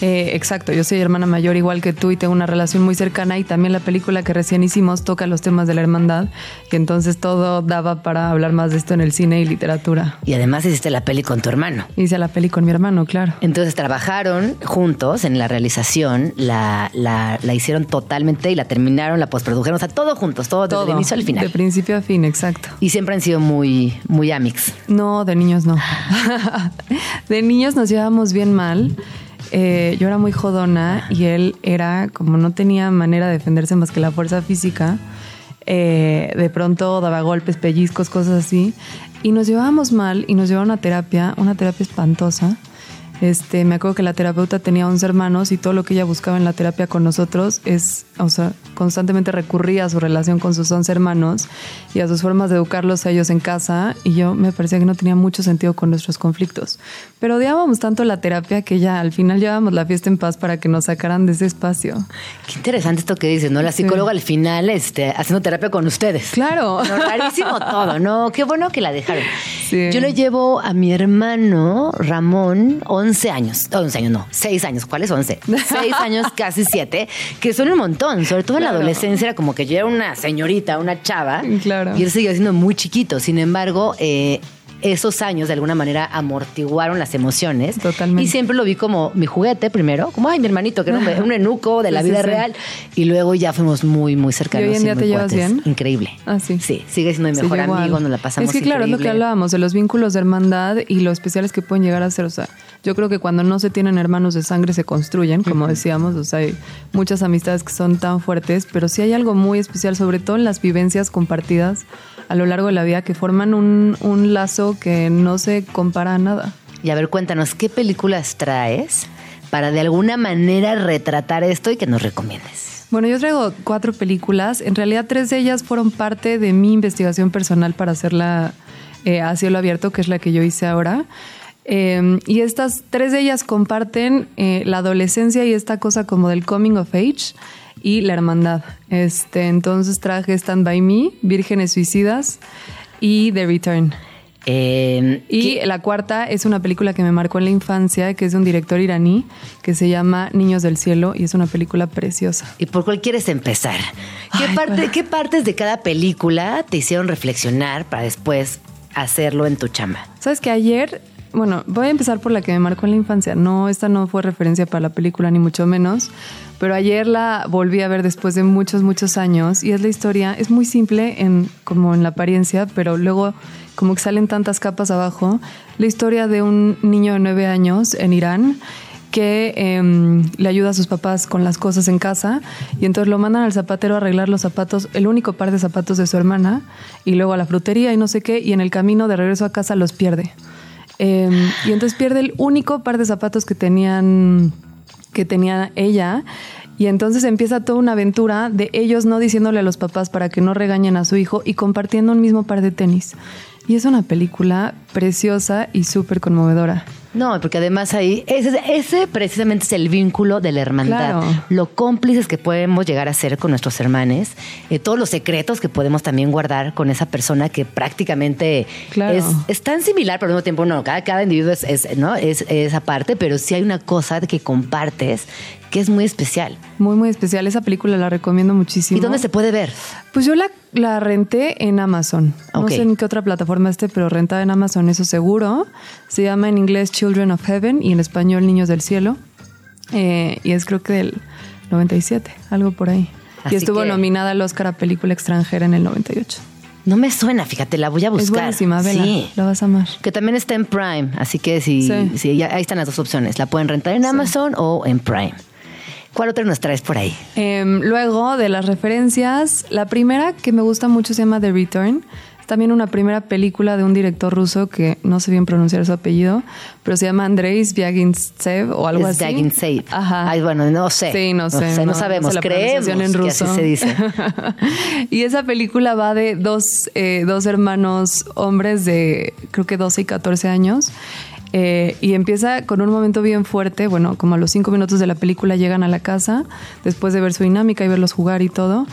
Eh, exacto, yo soy hermana mayor igual que tú y tengo una relación muy cercana y también la película que recién hicimos toca los temas de la hermandad y entonces todo daba para hablar más de esto en el cine y literatura. Y además hiciste la peli con tu hermano. Hice la peli con mi hermano, claro. Entonces trabajaron juntos en la realización, la, la, la hicieron totalmente y la terminaron, la postprodujeron, o sea, todo juntos, todo, desde el inicio al de final. principio a fin, exacto. Y siempre han sido muy, muy amix. No, de niños no. de niños nos llevábamos bien mal. Eh, yo era muy jodona y él era, como no tenía manera de defenderse más que la fuerza física, eh, de pronto daba golpes, pellizcos, cosas así. Y nos llevábamos mal y nos llevaron a terapia, una terapia espantosa. Este, me acuerdo que la terapeuta tenía 11 hermanos y todo lo que ella buscaba en la terapia con nosotros es, o sea, constantemente recurría a su relación con sus 11 hermanos y a sus formas de educarlos a ellos en casa y yo me parecía que no tenía mucho sentido con nuestros conflictos. Pero odiábamos tanto la terapia que ya al final llevábamos la fiesta en paz para que nos sacaran de ese espacio. Qué interesante esto que dices, ¿no? La psicóloga al final este, haciendo terapia con ustedes. Claro. No, rarísimo todo, ¿no? Qué bueno que la dejaron. Sí. Yo le llevo a mi hermano Ramón 11 años. 11 años, no, 6 años. ¿Cuáles 11? 6 años, casi 7, que son un montón. Sobre todo en la Claro. adolescencia era como que yo era una señorita, una chava. Claro. Y él seguía siendo muy chiquito. Sin embargo, eh, esos años de alguna manera amortiguaron las emociones. Totalmente. Y siempre lo vi como mi juguete primero, como ay, mi hermanito, que era un, un enuco de la Sí, sí, vida sí. real. Y luego ya fuimos muy, muy cercanos. ¿Y hoy en día te llevas cuates. bien? Increíble. Ah, sí. Sí, sigue siendo mi Sí, mejor amigo, nos la pasamos Es que claro, es lo que increíble. hablábamos de los vínculos de hermandad y lo especiales que pueden llegar a ser. O sea, yo creo que cuando no se tienen hermanos de sangre se construyen, como decíamos. O sea, hay muchas amistades que son tan fuertes, pero sí hay algo muy especial, sobre todo en las vivencias compartidas a lo largo de la vida que forman un, un lazo que no se compara a nada. Y a ver, cuéntanos, ¿qué películas traes para de alguna manera retratar esto y que nos recomiendes? Bueno, yo traigo cuatro películas. En realidad, tres de ellas fueron parte de mi investigación personal para hacerla eh, a cielo abierto, que es la que yo hice ahora. Eh, y estas tres de ellas comparten eh, la adolescencia y esta cosa como del coming of age y la hermandad. Este, entonces traje Stand By Me, Vírgenes Suicidas y The Return. Eh, Y la cuarta es una película que me marcó en la infancia, que es de un director iraní, que se llama Niños del Cielo, y es una película preciosa. ¿Y por cuál quieres empezar? ¿Qué, Ay, parte. ¿Qué partes de cada película te hicieron reflexionar para después hacerlo en tu chamba? Sabes que ayer, bueno, voy a empezar por la que me marcó en la infancia. No, esta no fue referencia para la película, ni mucho menos. Pero ayer la volví a ver después de muchos, muchos años. Y es la historia, es muy simple en, como en la apariencia, pero luego como que salen tantas capas abajo. La historia de un niño de nueve años en Irán que em, le ayuda a sus papás con las cosas en casa y entonces lo mandan al zapatero a arreglar los zapatos, el único par de zapatos de su hermana y luego a la frutería y no sé qué y en el camino de regreso a casa los pierde. Em, y entonces pierde el único par de zapatos que tenían que tenía ella y entonces empieza toda una aventura de ellos no diciéndole a los papás para que no regañen a su hijo y compartiendo un mismo par de tenis. Y es una película preciosa y súper conmovedora. No, porque además ahí, ese, ese precisamente es el vínculo de la hermandad. Claro. Lo cómplices que podemos llegar a ser con nuestros hermanos, eh, todos los secretos que podemos también guardar con esa persona que prácticamente Claro. es, es tan similar, pero al mismo tiempo no. Cada, cada individuo es, es, ¿no? es, es aparte, pero sí hay una cosa que compartes que es muy especial. Muy, muy especial. Esa película la recomiendo muchísimo. ¿Y dónde se puede ver? Pues yo la, la renté en Amazon. No sé en qué otra plataforma esté, pero rentada en Amazon, eso seguro. Se llama en inglés Children of Heaven y en español Niños del Cielo. Eh, y es creo que del 97, algo por ahí. Así y estuvo que- nominada al Oscar a Película Extranjera en el 98. No me suena, fíjate, la voy a buscar. Es buenísima, vela. Sí. La vas a amar. Que también está en Prime, así que si, Sí. si ya- ahí están las dos opciones. La pueden rentar en Amazon o en Prime. ¿Cuál otra nos traes por ahí? Em, luego de las referencias, la primera que me gusta mucho se llama The Return. Es también una primera película de un director ruso que no sé bien pronunciar su apellido, pero se llama Andrei Zvyagintsev o algo Es así. Ajá. Ay, bueno, no sé. Sí, no sé. no, sabemos. sé la Creemos pronunciación en que ruso. así se dice. y esa película va de dos, eh, dos hermanos hombres de creo que 12 y 14 años. Eh, y empieza con un momento bien fuerte. Bueno, como a los cinco minutos de la película llegan a la casa, después de ver su dinámica y verlos jugar y todo.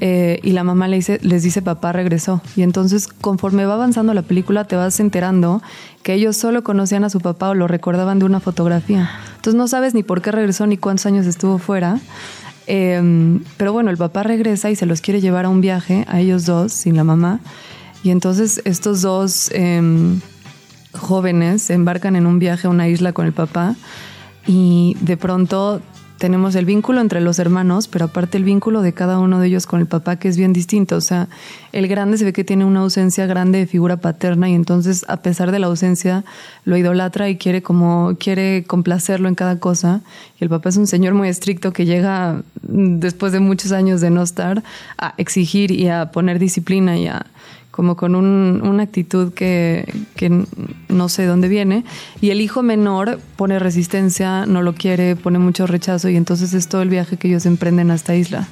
eh, y la mamá le dice, les dice, papá regresó. Y entonces, conforme va avanzando la película, te vas enterando que ellos solo conocían a su papá o lo recordaban de una fotografía. Entonces no sabes ni por qué regresó ni cuántos años estuvo fuera. Eh, pero bueno, el papá regresa y se los quiere llevar a un viaje, a ellos dos, sin la mamá. Y entonces estos dos eh, jóvenes se embarcan en un viaje a una isla con el papá y de pronto tenemos el vínculo entre los hermanos, pero aparte el vínculo de cada uno de ellos con el papá que es bien distinto. O sea, el grande se ve que tiene una ausencia grande de figura paterna y entonces a pesar de la ausencia lo idolatra y quiere como quiere complacerlo en cada cosa. Y el papá es un señor muy estricto que llega después de muchos años de no estar a exigir y a poner disciplina y a como con un- una actitud que, que no sé dónde viene. Y el hijo menor pone resistencia, no lo quiere, pone mucho rechazo y entonces es todo el viaje que ellos emprenden a esta isla.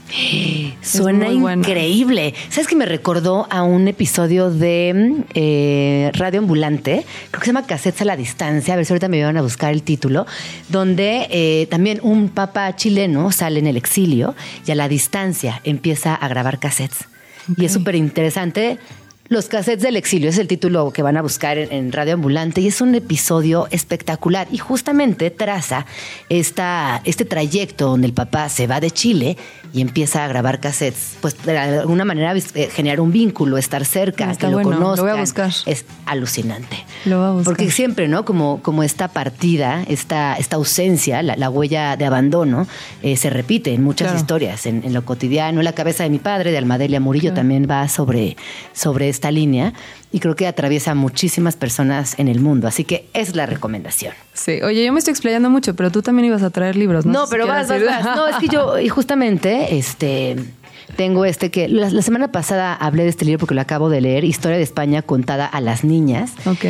Suena increíble. ¿Sabes que me recordó a un episodio de eh, Radio Ambulante? Creo que se llama Cassettes a la Distancia. A ver si ahorita me van a buscar el título. Donde eh, también un papá chileno sale en el exilio y a la distancia empieza a grabar cassettes. Y es súper interesante. Los cassettes del exilio es el título que van a buscar en, Radio Ambulante y es un episodio espectacular. Y justamente traza esta, este trayecto donde el papá se va de Chile y empieza a grabar cassettes, pues de alguna manera eh, generar un vínculo, estar cerca, Está que lo bueno, lo conozcan. voy a buscar. Es alucinante. Lo voy a buscar. Porque siempre, ¿no? Como, como esta partida, esta, esta ausencia, la, la huella de abandono, eh, se repite en muchas Claro. historias, en, en lo cotidiano. La cabeza de mi padre, de Almadelia Murillo, también va sobre, sobre esta línea y creo que atraviesa a muchísimas personas en el mundo. Así que es la recomendación. Sí, oye, yo me estoy explayando mucho, pero tú también ibas a traer libros, ¿no? No, pero vas, vas, vas. No, es que yo, y justamente, este. Tengo este que la, la semana pasada hablé de este libro porque lo acabo de leer, Historia de España contada a las niñas, Ok,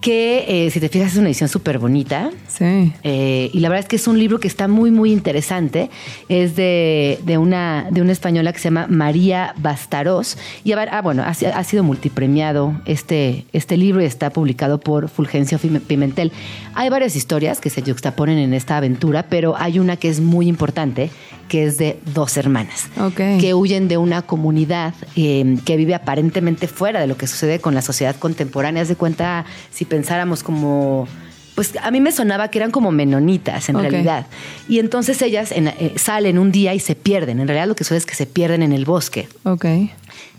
que eh, si te fijas es una edición súper bonita. sí. Eh, y la verdad es que es un libro que está muy, muy interesante. Es de, de una, de una española que se llama María Bastarós. Y a ver, ah, bueno, ha, si- ha sido multipremiado este, este libro y está publicado por Fulgencio Pimentel. Hay varias historias que se juxtaponen en esta aventura, pero hay una que es muy importante, que es de dos hermanas Ok. que huyen de una comunidad eh, que vive aparentemente fuera de lo que sucede con la sociedad contemporánea. Haz de cuenta, si pensáramos como. Pues a mí me sonaba que eran como menonitas en realidad. Y entonces ellas en- eh, salen un día y se pierden. En realidad lo que sucede es que se pierden en el bosque Ok.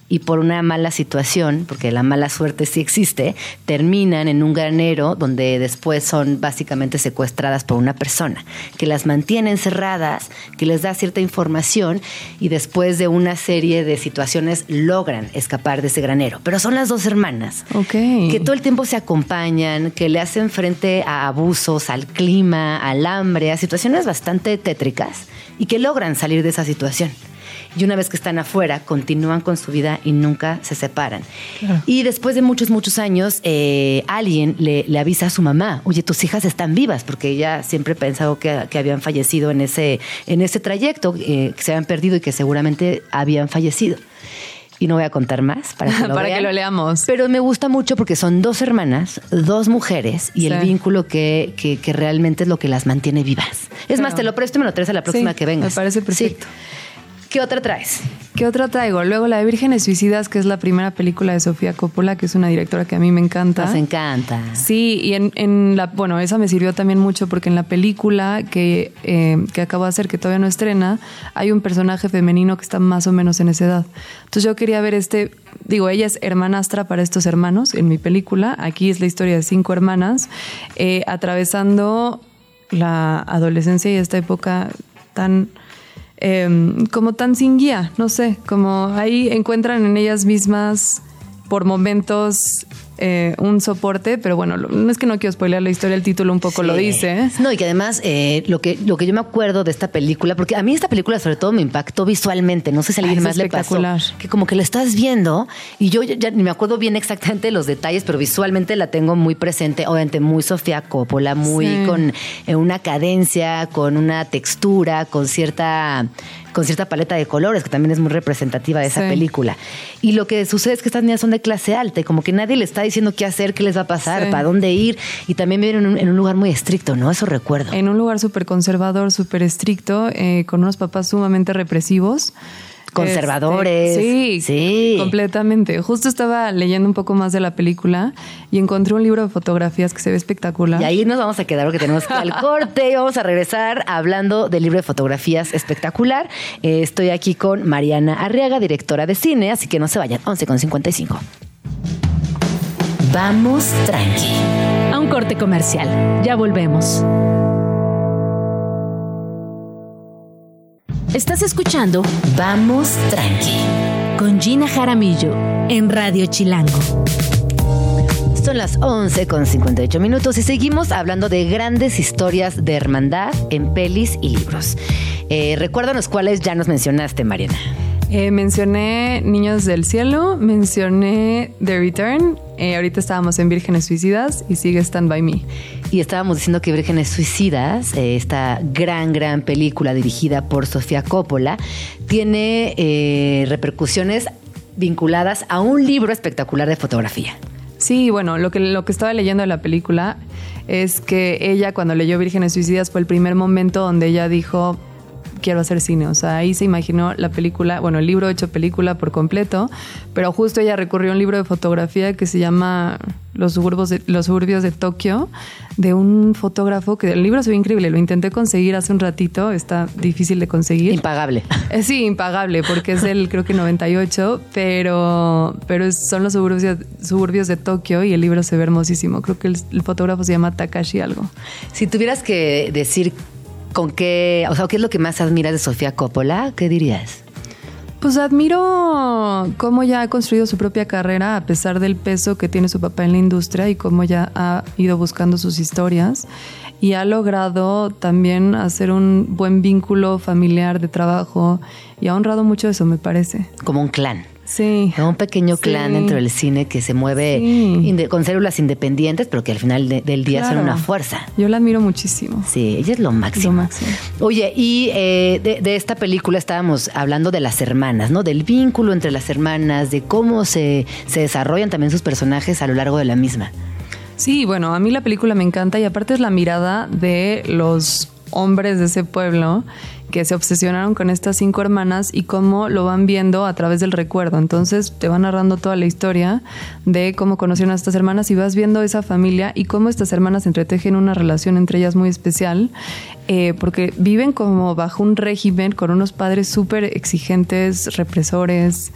Y por una mala situación, porque la mala suerte sí existe, terminan en un granero donde después son básicamente secuestradas por una persona que las mantiene encerradas, que les da cierta información y después de una serie de situaciones logran escapar de ese granero. Pero son las dos hermanas Ok. que todo el tiempo se acompañan, que le hacen frente a abusos, al clima, al hambre, a situaciones bastante tétricas y que logran salir de esa situación. Y una vez que están afuera, continúan con su vida y nunca se separan. Y después de muchos, muchos años, eh, alguien le, le avisa a su mamá, oye, tus hijas están vivas, porque ella siempre pensado que, que habían fallecido en ese, en ese trayecto, eh, que se habían perdido y que seguramente habían fallecido. Y no voy a contar más para que lo, Para que lo leamos. Pero me gusta mucho porque son dos hermanas, dos mujeres y el vínculo que, que, que realmente es lo que las mantiene vivas. Es más, te lo presto y me lo traes a la próxima Sí, que vengas. me parece perfecto. Sí. ¿Qué otra traes? ¿Qué otra traigo? Luego La de Vírgenes Suicidas, que es la primera película de Sofía Coppola, que es una directora que a mí me encanta. Nos encanta. Sí, y en, en la, bueno, esa me sirvió también mucho porque en la película que, eh, que acabo de hacer, que todavía no estrena, hay un personaje femenino que está más o menos en esa edad. Entonces yo quería ver este, digo, ella es hermanastra para estos hermanos en mi película. Aquí es la historia de cinco hermanas eh, atravesando la adolescencia y esta época tan eh, como tan sin guía, no sé, como ahí encuentran en ellas mismas por momentos eh, un soporte, pero bueno, lo- no es que no quiero spoilear la historia, el título un poco lo dice. No, y que además eh, lo, que, lo que yo me acuerdo de esta película, porque a mí esta película sobre todo me impactó visualmente, no sé si a alguien más le pasó, que como que la estás viendo y yo ya, ni me acuerdo bien exactamente los detalles, pero visualmente la tengo muy presente, obviamente muy Sofía Coppola, muy Sí. con eh, una cadencia, con una textura, con cierta con cierta paleta de colores que también es muy representativa de esa Sí. película. Y lo que sucede es que estas niñas son de clase alta y como que nadie le está diciendo qué hacer, qué les va a pasar, Sí. para dónde ir y también viven en un, en un lugar muy estricto, ¿no? Eso recuerdo. En un lugar súper conservador, súper estricto, eh, con unos papás sumamente represivos. Conservadores. Este, sí, Sí. completamente. Justo estaba leyendo un poco más de la película y encontré un libro de fotografías que se ve espectacular. Y ahí nos vamos a quedar porque tenemos que ir al corte y vamos a regresar hablando del libro de fotografías espectacular. Eh, estoy aquí con Mariana Arriaga, directora de cine, así que no se vayan, 11 con 55. Vamos tranqui. A un corte comercial. Ya volvemos. Estás escuchando Vamos tranqui. con Gina Jaramillo en Radio Chilango. Son las 11 con 58 minutos y seguimos hablando de grandes historias de hermandad en pelis y libros. Eh, recuérdanos cuáles ya nos mencionaste, Mariana. Eh, mencioné Niños del Cielo, mencioné The Return. eh, ahorita estábamos en Vírgenes Suicidas y sigue Stand By Me. Y estábamos diciendo que Vírgenes Suicidas, eh, esta gran, gran película dirigida por Sofía Coppola, tiene repercusiones vinculadas a un libro espectacular de fotografía. Sí, bueno, lo que, lo que estaba leyendo de la película es que ella cuando leyó Vírgenes Suicidas fue el primer momento donde ella dijo, quiero hacer cine. O sea, ahí se imaginó la película, bueno, el libro hecho película por completo, pero justo ella recurrió a un libro de fotografía que se llama Los suburbios de, Los suburbios de Tokio, de un fotógrafo que el libro se ve increíble. Lo intenté conseguir hace un ratito, está difícil de conseguir. Impagable. Eh, Sí, impagable, porque es del creo que 98, pero, pero son los suburbios, suburbios de Tokio y el libro se ve hermosísimo. Creo que el, el fotógrafo se llama Takashi algo. Si tuvieras que decir con qué, o sea, qué es lo que más admiras de Sofía Coppola, ¿qué dirías? Pues admiro cómo ya ha construido su propia carrera a pesar del peso que tiene su papá en la industria y cómo ya ha ido buscando sus historias y ha logrado también hacer un buen vínculo familiar de trabajo y ha honrado mucho eso, me parece. Como un clan. Sí. Un pequeño clan Sí. dentro del cine que se mueve Sí. con células independientes, pero que al final de- del día son una fuerza. Yo la admiro muchísimo. Sí, ella es lo máximo. Lo máximo. Oye, y eh, de, de esta película estábamos hablando de las hermanas, ¿no? Del vínculo entre las hermanas, de cómo se, se desarrollan también sus personajes a lo largo de la misma. Sí, bueno, a mí la película me encanta y aparte es la mirada de los hombres de ese pueblo que se obsesionaron con estas cinco hermanas y cómo lo van viendo a través del recuerdo. Entonces te van narrando toda la historia de cómo conocieron a estas hermanas y vas viendo esa familia y cómo estas hermanas entretejen una relación entre ellas muy especial, eh, porque viven como bajo un régimen con unos padres súper exigentes, represores.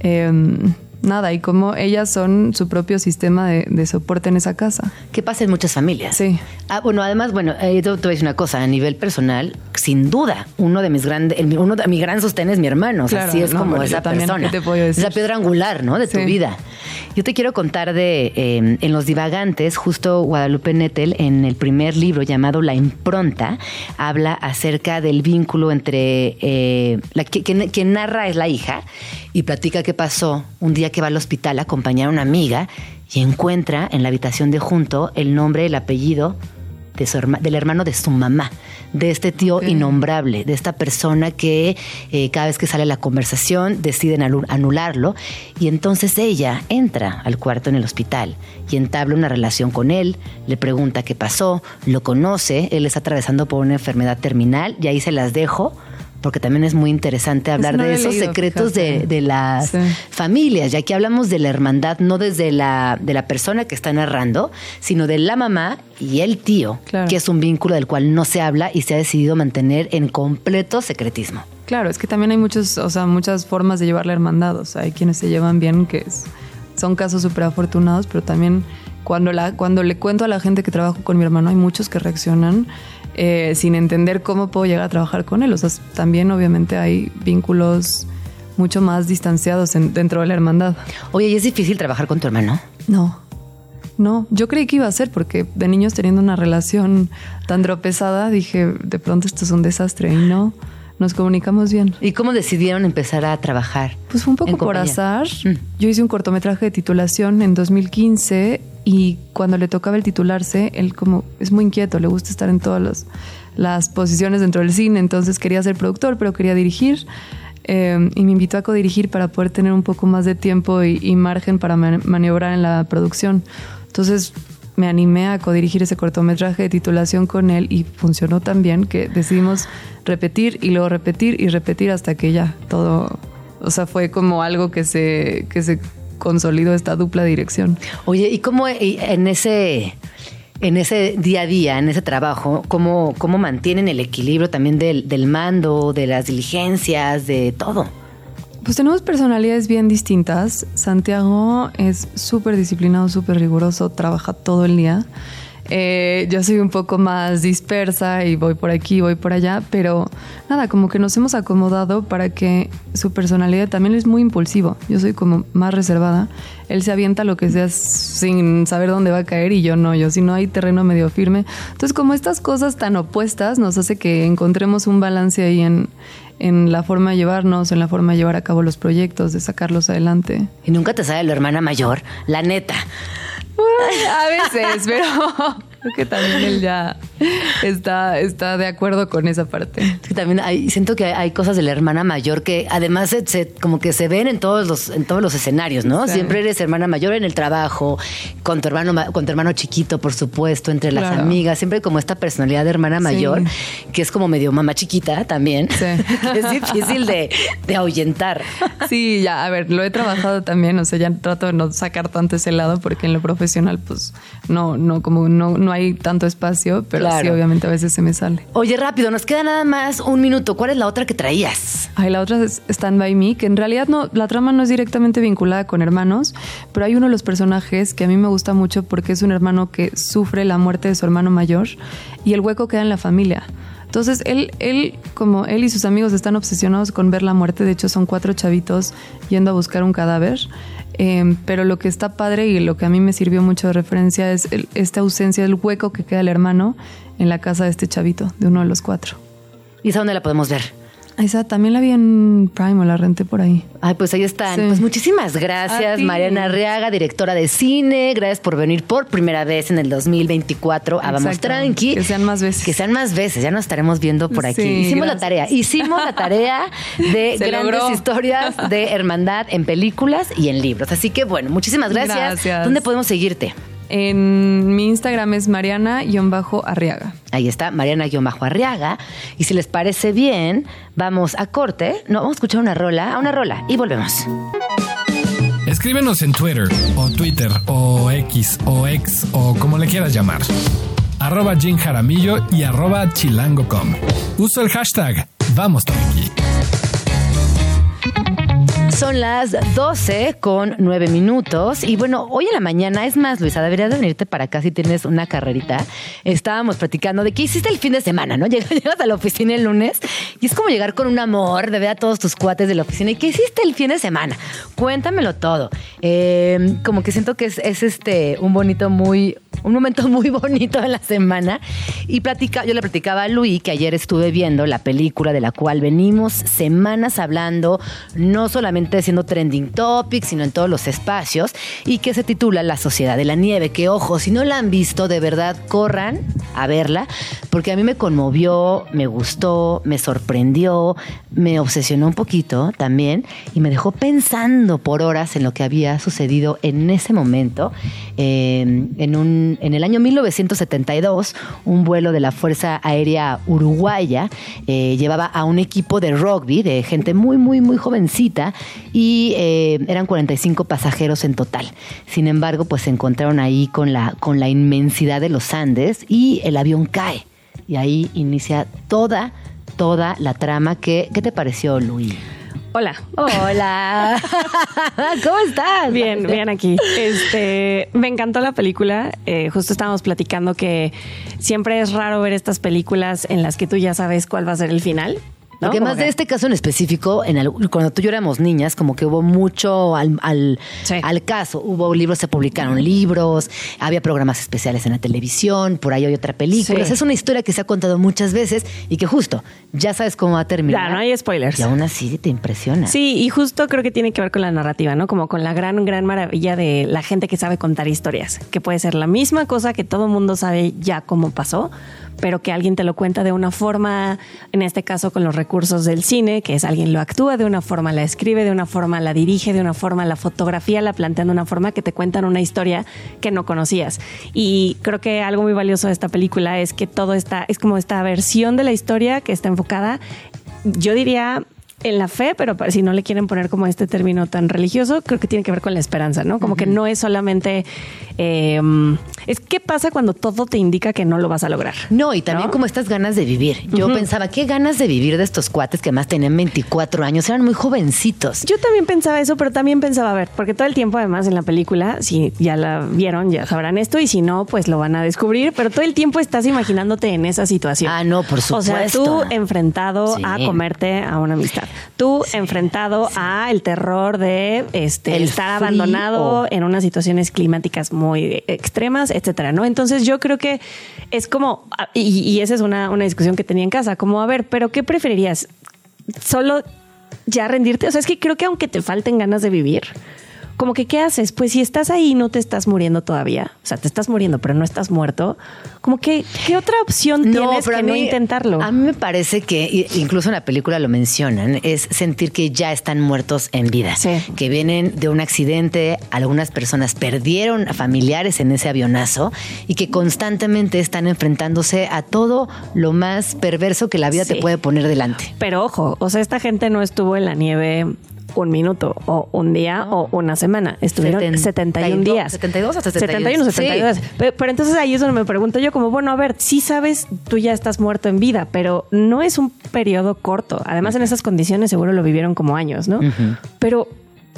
em, nada, y cómo ellas son su propio sistema de, de soporte en esa casa. ¿Qué pasa en muchas familias? Sí. Ah, bueno, además, bueno, eh, te, te voy a decir una cosa, a nivel personal, sin duda, uno de mis grandes, uno de mi gran sostén es mi hermano, o sea, Claro, sí es no, como esa persona. ¿qué te puedo decir? Es la piedra angular, ¿no? De tu vida. Yo te quiero contar de, eh, en Los Divagantes, justo Guadalupe Nettel, en el primer libro llamado La Impronta, habla acerca del vínculo entre, eh, la, que- quien, quien narra es la hija, y platica qué pasó un día que va al hospital a acompañar a una amiga y encuentra en la habitación de junto el nombre, el apellido de su herma- del hermano de su mamá, de este tío innombrable, de esta persona que eh, cada vez que sale la conversación deciden anularlo y entonces ella entra al cuarto en el hospital y entabla una relación con él, le pregunta qué pasó, lo conoce, él está atravesando por una enfermedad terminal y ahí se las dejo. Porque también es muy interesante hablar no de esos leído, secretos de, de las Sí. familias, ya que hablamos de la hermandad no desde la, de la persona que está narrando, sino de la mamá y el tío, Claro. que es un vínculo del cual no se habla y se ha decidido mantener en completo secretismo. Claro, es que también hay muchos, o sea, muchas formas de llevar la hermandad. O sea, hay quienes se llevan bien, que es- son casos súper afortunados, pero también cuando, la, cuando le cuento a la gente que trabajo con mi hermano, hay muchos que reaccionan eh, sin entender cómo puedo llegar a trabajar con él. O sea, también obviamente hay vínculos mucho más distanciados en- dentro de la hermandad. Oye, ¿y es difícil trabajar con tu hermano? No. No, yo creí que iba a ser porque de niños teniendo una relación tan tropezada, dije, de pronto esto es un desastre y no, nos comunicamos bien. ¿Y cómo decidieron empezar a trabajar? Pues fue un poco por compañía? azar. Mm. Yo hice un cortometraje de titulación en 2015 y cuando le tocaba el titularse, él como es muy inquieto, le gusta estar en todas las, posiciones dentro del cine, entonces quería ser productor, pero quería dirigir. eh, y me invitó a codirigir para poder tener un poco más de tiempo y, y margen para man- maniobrar en la producción. Entonces me animé a codirigir ese cortometraje de titulación con él y funcionó tan bien que decidimos repetir y luego repetir y repetir hasta que ya todo, o sea, fue como algo que se, que se consolidó esta dupla dirección. Oye, ¿y cómo en ese en ese día a día, en ese trabajo, cómo, cómo mantienen el equilibrio también del, del mando, de las diligencias, de todo? Pues tenemos personalidades bien distintas. Santiago es súper disciplinado, súper riguroso, trabaja todo el día. Eh, yo soy un poco más dispersa y voy por aquí, voy por allá, pero nada, como que nos hemos acomodado para que su personalidad también es muy impulsivo. Yo soy como más reservada. Él se avienta lo que sea sin saber dónde va a caer y yo no, yo si no hay terreno medio firme. Entonces como estas cosas tan opuestas nos hace que encontremos un balance ahí en, en la forma de llevarnos, en la forma de llevar a cabo los proyectos, de sacarlos adelante. Y nunca te sale la hermana mayor, la neta. A veces, pero creo que también él ya está, está de acuerdo con esa parte. También hay, siento que hay cosas de la hermana mayor que además se, se- como que se ven en todos los, en todos los escenarios, ¿no? Sí. Siempre eres hermana mayor en el trabajo, con tu hermano, ma- con tu hermano chiquito, por supuesto, entre las Claro. amigas, siempre como esta personalidad de hermana mayor, que es como medio mamá chiquita también. Sí. que es difícil de, de ahuyentar. Sí, ya, a ver, lo he trabajado también, o sea, ya trato de no sacar tanto ese lado porque en lo profesional, pues, no, no, como no, no hay tanto espacio, pero sí, Claro. obviamente a veces se me sale. Oye, rápido, nos queda nada más un minuto. ¿Cuál es la otra que traías? Ay, la otra es Stand By Me, que en realidad no, la trama no es directamente vinculada con hermanos, pero hay uno de los personajes que a mí me gusta mucho porque es un hermano que sufre la muerte de su hermano mayor y el hueco queda en la familia. Entonces, él, él, como él y sus amigos están obsesionados con ver la muerte, de hecho son cuatro chavitos yendo a buscar un cadáver, Eh, pero lo que está padre y lo que a mí me sirvió mucho de referencia es el- esta ausencia del hueco que queda el hermano en la casa de este chavito, de uno de los cuatro. ¿Y esa dónde la podemos ver? Esa también la vi en Prime o la renté por ahí. Ay, pues ahí están. Sí. Pues muchísimas gracias. Mariana Arriaga, directora de cine. Gracias por venir por primera vez en el 2024 a Vamos. Tranqui. Que sean más veces. Que sean más veces. Ya nos estaremos viendo por aquí. Sí, Hicimos la tarea. Hicimos la tarea de Se grandes logró. historias de hermandad en películas y en libros. Así que bueno, muchísimas gracias. Gracias. ¿Dónde podemos seguirte? En mi Instagram es Mariana-Arriaga. Ahí está, Mariana-Arriaga. Y si les parece bien, vamos a corte. No, vamos a escuchar una rola, a una rola y volvemos. Escríbenos en Twitter o Twitter o X o X o como le quieras llamar. Arroba Jim Jaramillo y arroba chilango.com. Uso el hashtag Vamos Tranqui. Son las 12 con 9 minutos. Y bueno, hoy en la mañana, es más, Luisa, deberías de venirte para acá si tienes una carrerita. Estábamos platicando de qué hiciste el fin de semana, ¿no? Llegas, a la oficina el lunes y es como llegar con un amor de ver a todos tus cuates de la oficina. ¿Y qué hiciste el fin de semana? Cuéntamelo todo. Eh, como que siento que es, es este un bonito, muy, un momento muy bonito de la semana. Y platica, yo le platicaba a Luis que ayer estuve viendo la película de la cual venimos semanas hablando, no solamente siendo trending topic, sino en todos los espacios, y que se titula La Sociedad de la Nieve. Que ojo, si no la han visto, de verdad corran a verla, porque a mí me conmovió, me gustó, me sorprendió, me obsesionó un poquito también, y me dejó pensando por horas en lo que había sucedido en ese momento. Eh, en, un, en el año 1972, un vuelo de la Fuerza Aérea Uruguaya eh, llevaba a un equipo de rugby de gente muy, muy, muy jovencita y eh, eran 45 pasajeros en total. Sin embargo, pues se encontraron ahí con la, con la inmensidad de los Andes y el avión cae. Y ahí inicia toda, toda la trama. ¿Qué, qué te pareció, Luis? Hola. Hola. ¿Cómo estás? Bien, bien aquí. Este, me encantó la película. Eh, justo estábamos platicando que siempre es raro ver estas películas en las que tú ya sabes cuál va a ser el final. ¿No? Porque más de este caso en específico, en el- cuando tú y yo éramos niñas, como que hubo mucho al, al, Sí. al caso. Hubo libros, se publicaron libros, había programas especiales en la televisión, por ahí hay otra película. Sí. Es una historia que se ha contado muchas veces y que justo ya sabes cómo va a terminar. Ya, no hay spoilers. Y aún así te impresiona. Sí, y justo creo que tiene que ver con la narrativa, ¿no? Como con la gran, gran maravilla de la gente que sabe contar historias, que puede ser la misma cosa que todo el mundo sabe ya cómo pasó, pero que alguien te lo cuenta de una forma, en este caso con los recursos del cine, que es alguien lo actúa de una forma, la escribe de una forma, la dirige de una forma, la fotografía la plantea de una forma que te cuentan una historia que no conocías. Y creo que algo muy valioso de esta película es que todo está, es como esta versión de la historia que está enfocada, yo diría en la fe, pero si no le quieren poner como este término tan religioso, creo que tiene que ver con la esperanza, ¿no? Como que no es solamente... eh, es qué pasa cuando todo te indica que no lo vas a lograr. No, y también ¿No? como estas ganas de vivir. Yo pensaba, qué ganas de vivir de estos cuates que más tenían 24 años, eran muy jovencitos. Yo también pensaba eso, pero también pensaba, a ver, porque todo el tiempo además en la película, si ya la vieron, ya sabrán esto, y si no, pues lo van a descubrir, pero todo el tiempo estás imaginándote en esa situación. Ah, no, por O sea, supuesto. tú enfrentado Sí. a comerte a una amistad. Tú enfrentado a el terror de este El estar frío. abandonado en unas situaciones climáticas muy extremas, etcétera, ¿no? Entonces yo creo que es como, y, y esa es una, una discusión que tenía en casa, como, a ver, pero ¿qué preferirías? solo ya rendirte. O sea, es que creo que aunque te falten ganas de vivir, como que ¿qué haces? Pues si estás ahí y no te estás muriendo todavía, o sea, te estás muriendo pero no estás muerto, como que ¿qué otra opción tienes pero que no intentarlo? A mí me parece que, incluso en la película lo mencionan, es sentir que ya están muertos en vida. Sí. Que vienen de un accidente, algunas personas perdieron a familiares en ese avionazo y que constantemente están enfrentándose a todo lo más perverso que la vida Sí. te puede poner delante. Pero ojo, o sea, esta gente no estuvo en la nieve un minuto o un día o una semana. Estuvieron Seten- 71 días. 72 hasta 71, 71. 72. Sí. Pero, pero entonces ahí es donde me pregunto yo como, bueno, a ver, sí sabes, tú ya estás muerto en vida, pero no es un periodo corto. Además, en esas condiciones seguro lo vivieron como años, ¿no? Pero...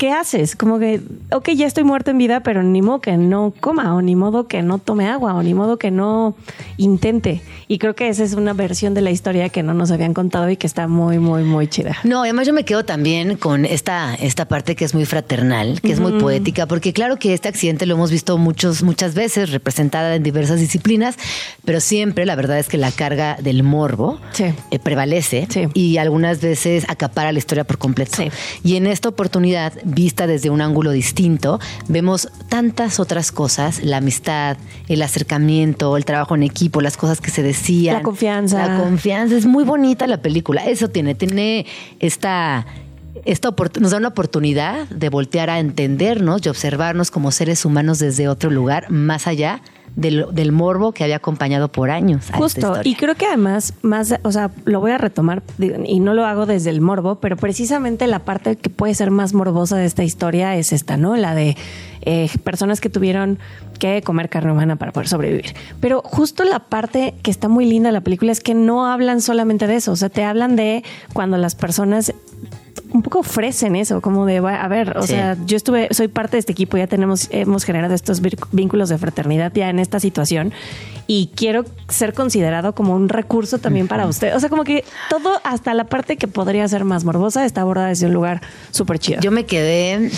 ¿Qué haces? Como que, ok, ya estoy muerto en vida, pero ni modo que no coma, o ni modo que no tome agua, o ni modo que no intente. Y creo que esa es una versión de la historia que no nos habían contado y que está muy, muy, muy chida. No, además yo me quedo también con esta, esta parte que es muy fraternal, que es muy poética, porque claro que este accidente lo hemos visto muchos, muchas veces representada en diversas disciplinas, pero siempre la verdad es que la carga del morbo Sí. eh, prevalece Sí. y algunas veces acapara la historia por completo. Sí. Y en esta oportunidad, vista desde un ángulo distinto, vemos tantas otras cosas, la amistad, el acercamiento, el trabajo en equipo, las cosas que se decían. La confianza. La confianza. Es muy bonita la película. Eso tiene, tiene esta... Opor- nos da una oportunidad de voltear a entendernos y observarnos como seres humanos desde otro lugar, más allá del, del morbo que había acompañado por años. a Justo, y creo que además, más, o sea, lo voy a retomar y no lo hago desde el morbo, pero precisamente la parte que puede ser más morbosa de esta historia es esta, ¿no? La de eh, personas que tuvieron que comer carne humana para poder sobrevivir. Pero justo la parte que está muy linda de la película es que no hablan solamente de eso, o sea, te hablan de cuando las personas un poco ofrecen eso, como de, va- a ver, o Sí. sea, yo estuve, soy parte de este equipo, ya tenemos, hemos generado estos vínculos de fraternidad ya en esta situación y quiero ser considerado como un recurso también para usted. O sea, como que todo, hasta la parte que podría ser más morbosa, está abordada desde un lugar súper chido. Yo me quedé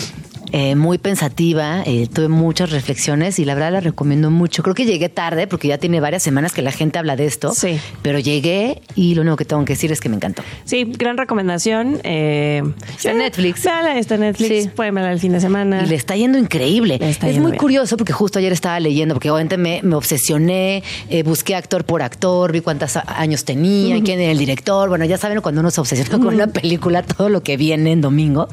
eh, muy pensativa, eh, tuve muchas reflexiones y la verdad la recomiendo mucho. Creo que llegué tarde porque ya tiene varias semanas que la gente habla de esto. Sí. Pero llegué y lo único que tengo que decir es que me encantó. Sí, gran recomendación. Eh, Está en Netflix. véala, está en Netflix. Sí. Pueden verla el fin de semana. Y le está yendo increíble. Le está es yendo muy bien. curioso porque justo ayer estaba leyendo, porque obviamente me, me obsesioné, eh, busqué actor por actor, vi cuántos años tenía, quién era el director. Bueno, ya saben cuando uno se obsesiona con una película, todo lo que viene en domingo.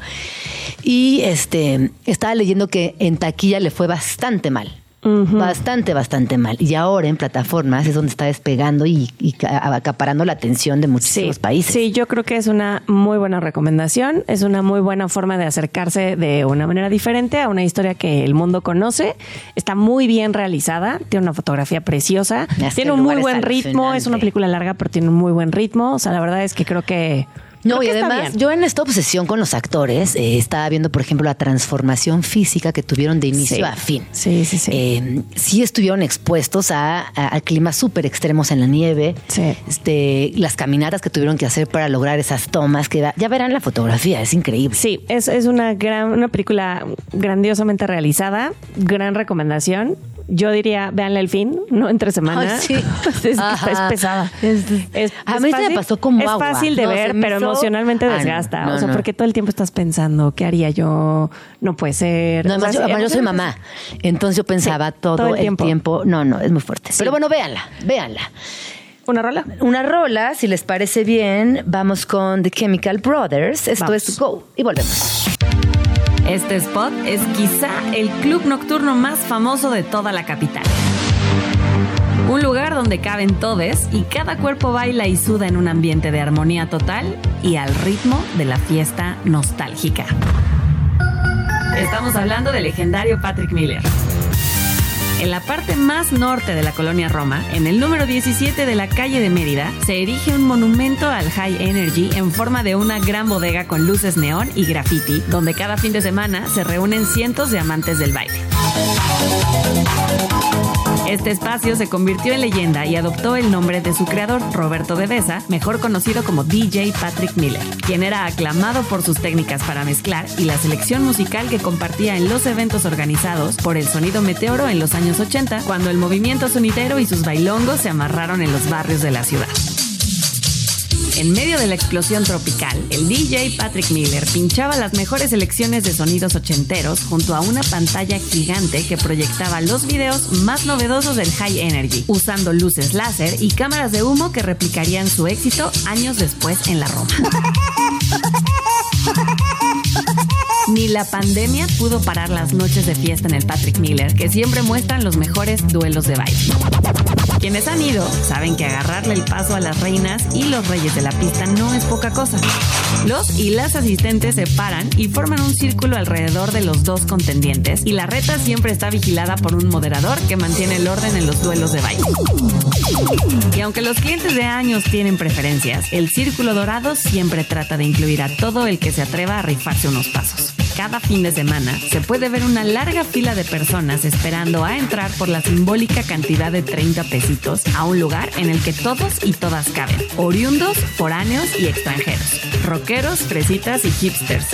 Y este estaba leyendo que en taquilla le fue bastante mal. Bastante, bastante mal. Y ahora en plataformas es donde está despegando y, y ca- acaparando la atención de muchísimos países. Sí, yo creo que es una muy buena recomendación, es una muy buena forma de acercarse de una manera diferente a una historia que el mundo conoce. Está muy bien realizada, tiene una fotografía preciosa, tiene un muy buen ritmo, es una película larga, pero tiene un muy buen ritmo. O sea, la verdad es que creo que... No, creo y además, yo en esta obsesión con los actores, eh, estaba viendo, por ejemplo, la transformación física que tuvieron de inicio Sí. a fin. Sí, sí, sí. Eh, sí estuvieron expuestos a, a- a climas súper extremos en la nieve. Sí. Este, las caminatas que tuvieron que hacer para lograr esas tomas, que da- ya verán la fotografía, es increíble. Sí, es, es una gran, una película grandiosamente realizada, gran recomendación. Yo diría, véanla el fin, no entre semana. Ay, sí. es, es pesada. Es- Es- a mí se me fácil- pasó como Es agua. fácil de No, ver, pero emocionalmente Ah, no, desgasta. no, o sea, no. porque todo el tiempo estás pensando, ¿qué haría yo? No puede ser. No, O sea, además, yo, sí, además yo soy mamá, entonces yo pensaba Sí, todo, todo el el tiempo. tiempo. No, no, es muy fuerte. Pero bueno, véanla, véanla. ¿Una rola? Una rola, si les parece bien, vamos con The Chemical Brothers. Esto Vamos. es Go y volvemos. Este spot es quizá el club nocturno más famoso de toda la capital. Un lugar donde caben todes y cada cuerpo baila y suda en un ambiente de armonía total y al ritmo de la fiesta nostálgica. Estamos hablando del legendario Patrick Miller. En la parte más norte de la colonia Roma, en el número 17 de la calle de Mérida, se erige un monumento al High Energy en forma de una gran bodega con luces neón y graffiti, donde cada fin de semana se reúnen cientos de amantes del baile. Este espacio se convirtió en leyenda y adoptó el nombre de su creador, Roberto de Besa, mejor conocido como DJ Patrick Miller, quien era aclamado por sus técnicas para mezclar y la selección musical que compartía en los eventos organizados por el Sonido Meteoro en los años 80, cuando el movimiento sonidero y sus bailongos se amarraron en los barrios de la ciudad. En medio de la explosión tropical, el DJ Patrick Miller pinchaba las mejores selecciones de sonidos ochenteros junto a una pantalla gigante que proyectaba los videos más novedosos del High Energy, usando luces láser y cámaras de humo que replicarían su éxito años después en la Roma. Ni la pandemia pudo parar las noches de fiesta en el Patrick Miller, que siempre muestran los mejores duelos de baile. Quienes han ido saben que agarrarle el paso a las reinas y los reyes de la pista no es poca cosa. Los y las asistentes se paran y forman un círculo alrededor de los dos contendientes y la reta siempre está vigilada por un moderador que mantiene el orden en los duelos de baile. Y aunque los clientes de años tienen preferencias, el círculo dorado siempre trata de incluir a todo el que se atreva a rifarse unos pasos. Cada fin de semana se puede ver una larga fila de personas esperando a entrar por la simbólica cantidad de 30 pesitos a un lugar en el que todos y todas caben, oriundos, foráneos y extranjeros, rockeros, fresitas y hipsters.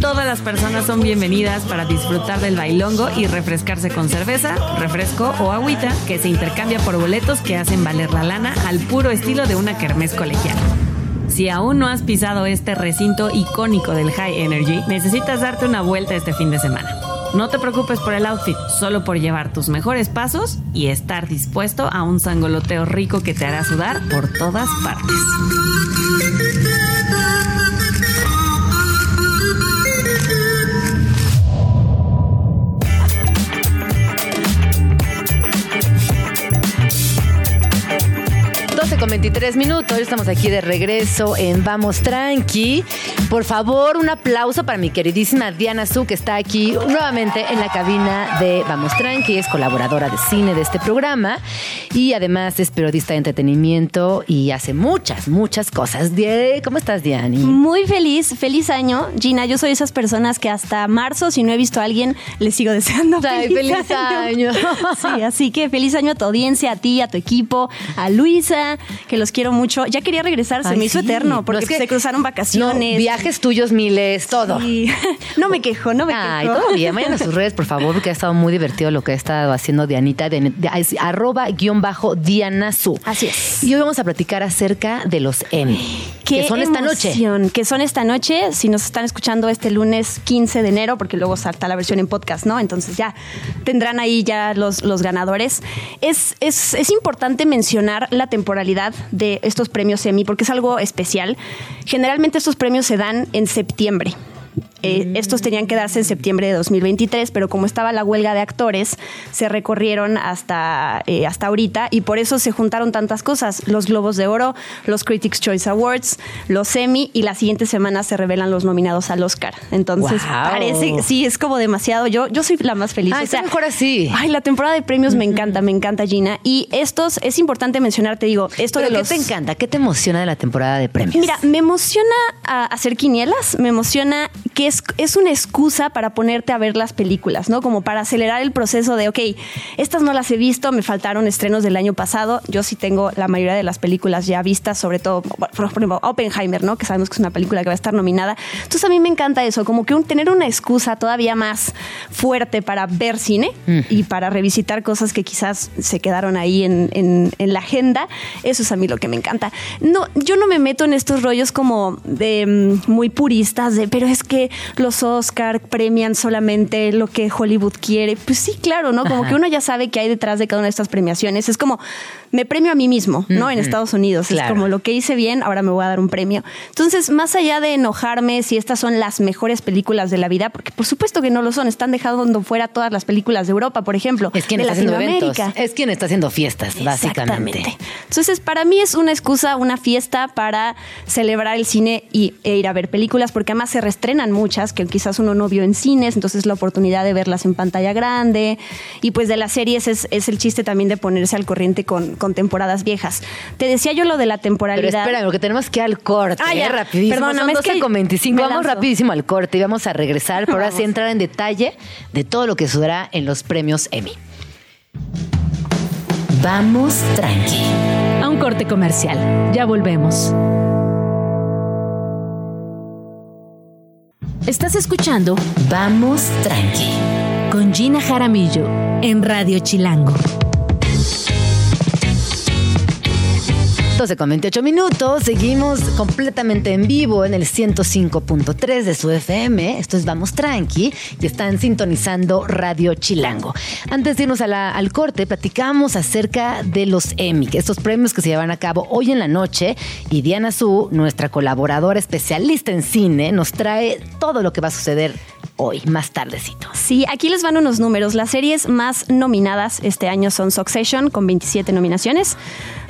Todas las personas son bienvenidas para disfrutar del bailongo y refrescarse con cerveza, refresco o agüita que se intercambia por boletos que hacen valer la lana al puro estilo de una kermés colegial. Si aún no has pisado este recinto icónico del High Energy, necesitas darte una vuelta este fin de semana. No te preocupes por el outfit, solo por llevar tus mejores pasos y estar dispuesto a un sangoloteo rico que te hará sudar por todas partes. 12 con 23 minutos, estamos aquí de regreso en Vamos Tranqui. Por favor, un aplauso para mi queridísima Diana Su, que está aquí nuevamente en la cabina de Vamos Tranqui, es colaboradora de cine de este programa y además es periodista de entretenimiento y hace muchas, muchas cosas. ¿Cómo estás, Diani? Muy feliz, feliz año. Gina, yo soy esas personas que hasta marzo, si no he visto a alguien, le sigo deseando Ay, feliz año. Sí, así que feliz año a tu audiencia, a ti, a tu equipo, a Luisa, que los quiero mucho. Ya quería regresar, se Ay, me hizo sí. eterno, porque No, es que- se cruzaron No, vacaciones. viajes tuyos miles, todo. Sí. No me quejo, no me Ay, quejo. todo bien. Vayan a sus redes, por favor, porque ha estado muy divertido lo que ha estado haciendo Dianita. De, de- es arroba guion bajo Diana Su. Así es. Y hoy vamos a platicar acerca de los Emmy. Que son esta noche. emoción, Que son esta noche. Si nos están escuchando este lunes 15 de enero, porque luego salta la versión en podcast, ¿no? Entonces ya tendrán ahí ya los, los ganadores. Es, es, es importante mencionar la temporalidad de estos premios Emmy, porque es algo especial. Generalmente estos premios se dan en septiembre. Eh, estos tenían que darse en septiembre de 2023, pero como estaba la huelga de actores, se recorrieron hasta, eh, hasta ahorita y por eso se juntaron tantas cosas. Los Globos de Oro, los Critics' Choice Awards, los Emmy y la siguiente semana se revelan los nominados al Oscar. Entonces, Guau. parece, sí, es como demasiado. Yo, yo soy la más feliz. Ay, está mejor así. Ay, la temporada de premios me encanta, me encanta, Gina. Y estos, es importante mencionar, te digo, esto ¿Pero de qué los... te encanta? ¿Qué te emociona de la temporada de premios? Mira, me emociona a- hacer quinielas, me emociona que es, es una excusa para ponerte a ver las películas, ¿no? Como para acelerar el proceso de, ok, estas no las he visto, me faltaron estrenos del año pasado, yo sí tengo la mayoría de las películas ya vistas, sobre todo, por ejemplo, Oppenheimer, ¿no? Que sabemos que es una película que va a estar nominada. Entonces a mí me encanta eso, como que un, tener una excusa todavía más fuerte para ver cine y para revisitar cosas que quizás se quedaron ahí en, en- en la agenda. Eso es a mí lo que me encanta. No, yo no me meto en estos rollos como de mm, muy puristas de, pero es que los Oscar premian solamente lo que Hollywood quiere. Pues sí, claro, ¿no? Como Ajá. que uno ya sabe que hay detrás de cada una de estas premiaciones. Es como, me premio a mí mismo, ¿no? En Estados Unidos. Claro. Es como lo que hice bien, ahora me voy a dar un premio. Entonces, más allá de enojarme si estas son las mejores películas de la vida, porque por supuesto que no lo son, están dejando fuera todas las películas de Europa, por ejemplo. es quien de está haciendo eventos. Latinoamérica. Es quien está haciendo fiestas, básicamente. Entonces, para mí es una excusa, una fiesta para celebrar el cine y, e ir a ver películas, porque además se reestrenan muchas que quizás uno no vio en cines, entonces la oportunidad de verlas en pantalla grande. Y pues de las series es, es el chiste también de ponerse al corriente con, con temporadas viejas. Te decía yo lo de la Pero temporalidad. espera, porque tenemos que ir al corte. Ah, ya. ¿eh? Rapidísimo. Perdóname, Son es que 12 con 25. me Vamos rapidísimo al corte y vamos a regresar. Pero ahora sí entrar en detalle de todo lo que sucederá en los premios Emmy. Vamos tranqui. A un corte comercial. Ya volvemos. Estás escuchando Vamos tranqui. con Gina Jaramillo en Radio Chilango. 12 con 28 minutos. Seguimos completamente en vivo en el 105.3 de su FM. Esto es Vamos Tranqui y están sintonizando Radio Chilango. Antes de irnos a al corte, platicamos acerca de los Emmy, estos premios que se llevan a cabo hoy en la noche. Y Diana Su, nuestra colaboradora especialista en cine, nos trae todo lo que va a suceder hoy, más tardecito. Sí, aquí les van unos números. Las series más nominadas este año son Succession con 27 nominaciones,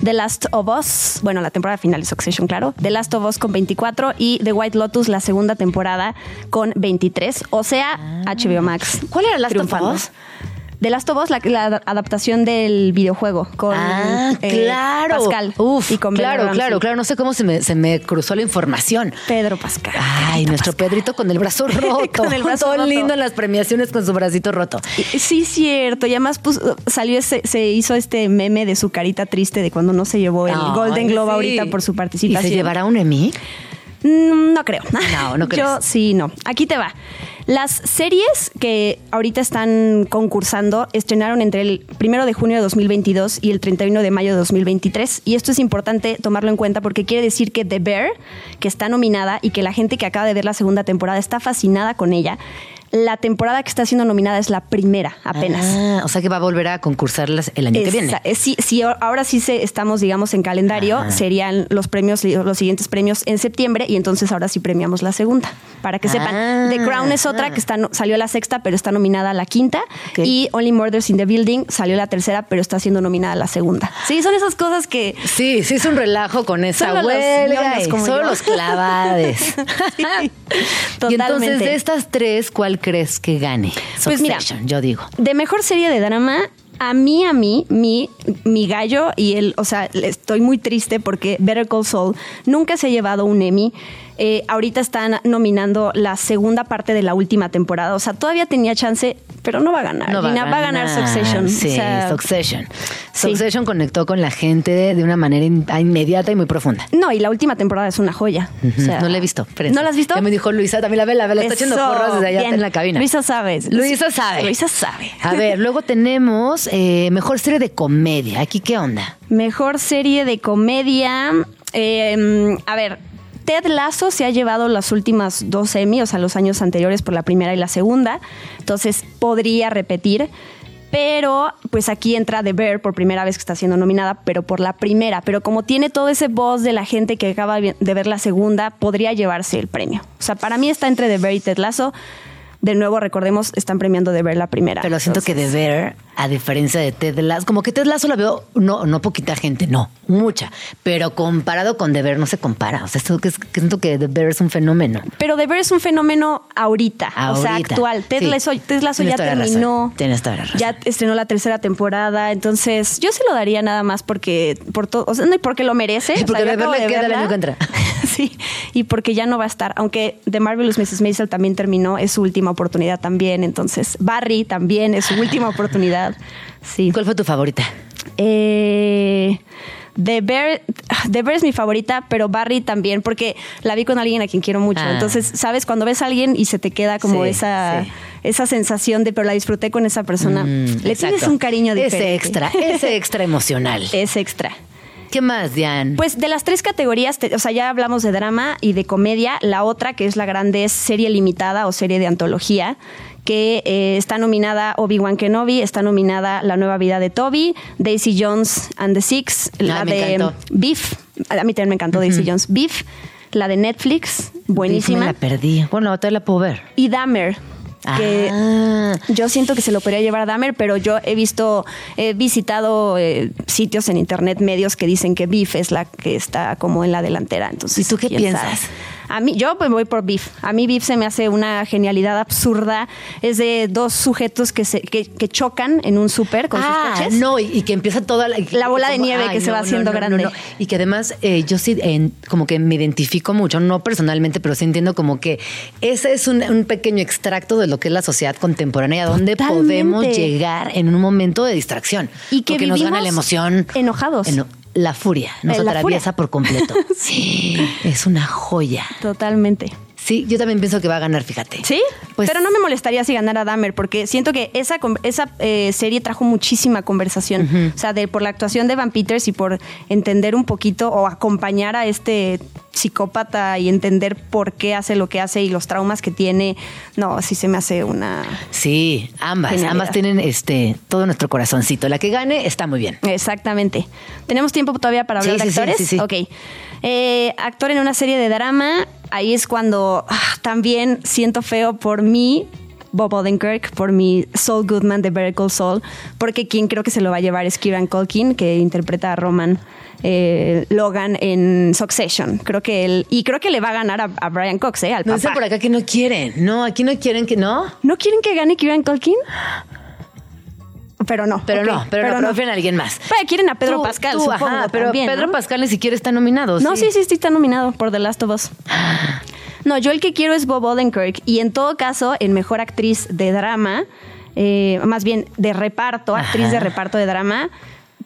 The Last of Us, bueno, la temporada final de Succession, claro, The Last of Us con 24 y The White Lotus, la segunda temporada, con 23. O sea, HBO Max. Ah. ¿Cuál era Last of. Us? The Last of Us, la, la adaptación del videojuego con Ah, eh, claro. Pascal Uf, y con claro, claro, claro. No sé cómo se me, se me cruzó la información. Pedro Pascal. Ay, nuestro Pascal. Pedrito con el brazo roto. Con el brazo Todo roto. lindo en las premiaciones con su bracito roto. Sí, cierto. Y además pues, salió ese, se hizo este meme de su carita triste de cuando no se llevó el Ay, Golden Globe sí. ahorita por su ¿Y participación. se llevará un Emmy? Mm, No creo. No, no crees. Yo sí, no. Aquí te va. Las series que ahorita están concursando estrenaron entre el 1 de junio de 2022 y el 31 de mayo de 2023. Y esto es importante tomarlo en cuenta porque quiere decir que The Bear, que está nominada y que la gente que acaba de ver la segunda temporada está fascinada con ella, la temporada que está siendo nominada es la primera apenas. Ah, o sea que va a volver a concursarlas el año que viene. Eh, Sí, sí, ahora sí se, estamos, digamos, en calendario. Ajá. Serían los premios, los siguientes premios en septiembre y entonces ahora sí premiamos la segunda. Para que sepan, Ah, The Crown es otra ah. que está, salió la sexta, pero está nominada a la quinta. Y Only Murders in the Building salió la tercera, pero está siendo nominada a la segunda. Sí, son esas cosas que... Sí, sí es un relajo con esa los huelga como solo yo. los clavades. Sí, Y entonces totalmente. de estas tres, ¿cuál crees que gane? Pues mira, yo digo. De mejor serie de drama, a mí, a mí, mi, mi gallo y el, o sea, estoy muy triste porque Better Call Saul nunca se ha llevado un Emmy. Eh, ahorita están nominando la segunda parte de la última temporada. O sea, todavía tenía chance, pero no va a ganar. No Gina, va a ganar Succession. Sí, O sea, Succession. sí. Succession conectó con la gente de, de una manera in- inmediata y muy profunda. No, y la última temporada es una joya. O sea, no la he visto. ¿No la has visto? Ya me dijo Luisa, también la ve, la ve, la está echando porras desde allá bien. en la cabina. Luisa sabe. Luisa sabe. Luisa sabe. A ver, luego tenemos eh, mejor serie de comedia. ¿Aquí qué onda? Mejor serie de comedia. eh, a ver, Ted Lasso se ha llevado las últimas dos Emmy, o sea, los años anteriores por la primera y la segunda. Entonces podría repetir. Pero, pues aquí entra The Bear por primera vez que está siendo nominada, pero por la primera. Pero como tiene todo ese voz de la gente que acaba de ver la segunda, podría llevarse el premio. O sea, para mí está entre The Bear y Ted Lasso. De nuevo, recordemos, están premiando The Bear la primera. Pero siento que The Bear, a diferencia de Ted Lasso, como que Ted Lasso la veo, no, no poquita gente, no, mucha. Pero comparado con The Bear no se compara. O sea, esto que, siento que The Bear es un fenómeno. Pero The Bear es un fenómeno ahorita, o sea, actual. Ted Sí. Lasso, Ted Lasso ya terminó. Tienes toda la razón. Ya estrenó la tercera temporada, entonces yo se lo daría nada más porque por todo, o sea, no porque lo merece. Y o porque sea, The Bear le queda verla. sí, y porque ya no va a estar, aunque The Marvelous Mrs. Maisel también terminó, es su última oportunidad también, entonces Barry también es su última oportunidad. Sí. ¿Cuál fue tu favorita? Eh, The Bear, The Bear es mi favorita, pero Barry también, porque la vi con alguien a quien quiero mucho. Ah. Entonces, ¿sabes? Cuando ves a alguien y se te queda como Sí, esa, sí. esa sensación de, pero la disfruté con esa persona. Mm, Le exacto. tienes un cariño diferente. Ese extra, ese extra emocional. Es extra. ¿Qué más, Diane? Pues de las tres categorías, te- o sea, ya hablamos de drama y de comedia. La otra, que es la grande, es serie limitada o serie de antología, que eh, está nominada Obi-Wan Kenobi, está nominada La nueva vida de Toby, Daisy Jones and the Six, la Ah, me de encantó. Beef, a mí también me encantó Daisy Jones, Beef, la de Netflix, Me buenísima, la perdí. Bueno, todavía la puedo ver. y Dahmer. Que Ah. yo siento que se lo podría llevar a Dahmer, pero yo he visto, he visitado eh, sitios en internet, medios que dicen que Beef es la que está como en la delantera. Entonces, ¿Y tú qué ¿quién piensas? sabe? A mí, yo pues voy por Beef. A mí Beef se me hace una genialidad absurda. Es de dos sujetos que se que, que chocan en un súper con ah, sus coches. no, y, y que empieza toda la... La bola de nieve que se va haciendo grande. Y que además eh, yo sí en- como que me identifico mucho, no personalmente, pero sí entiendo como que ese es un, un pequeño extracto de lo que es la sociedad contemporánea, donde podemos llegar en un momento de distracción. Y que porque nos gana la emoción. enojados. Eno- la furia nos Eh, la atraviesa furia. por completo. sí. Es una joya. Totalmente. Sí, yo también pienso que va a ganar, fíjate. ¿Sí? Pues- Pero no me molestaría si ganara Dahmer, porque siento que esa, esa eh, serie trajo muchísima conversación. O sea, de, por la actuación de Van Peters y por entender un poquito o acompañar a este psicópata y entender por qué hace lo que hace y los traumas que tiene. No, así se me hace una... Sí, ambas, Genialidad. ambas tienen este todo nuestro corazoncito. La que gane está muy bien. Exactamente. ¿Tenemos tiempo todavía para hablar Sí, de sí, sí, actores? sí, sí. Ok. Eh, actor en una serie de drama, ahí es cuando ah, también siento feo por mí. Bob Odenkirk por mi Saul Goodman de Better Call Saul, porque quien creo que se lo va a llevar es Kieran Culkin, que interpreta a Roman eh, Logan en Succession. Creo que él, y creo que le va a ganar a, a Brian Cox, ¿eh? Al No papá. por acá que no quieren. No, aquí no quieren que no. ¿No quieren que gane Kieran Culkin? Pero no. Pero no, pero, no, prefieren a alguien más. Pero quieren a Pedro Tú- Pascal, tú, supongo, ajá, pero también, Pedro ¿no? Pascal ni siquiera está nominado. No, sí, sí, sí está nominado por The Last of Us. No, yo el que quiero es Bob Odenkirk y en todo caso, en mejor actriz de drama, eh, más bien de reparto, actriz de reparto de drama,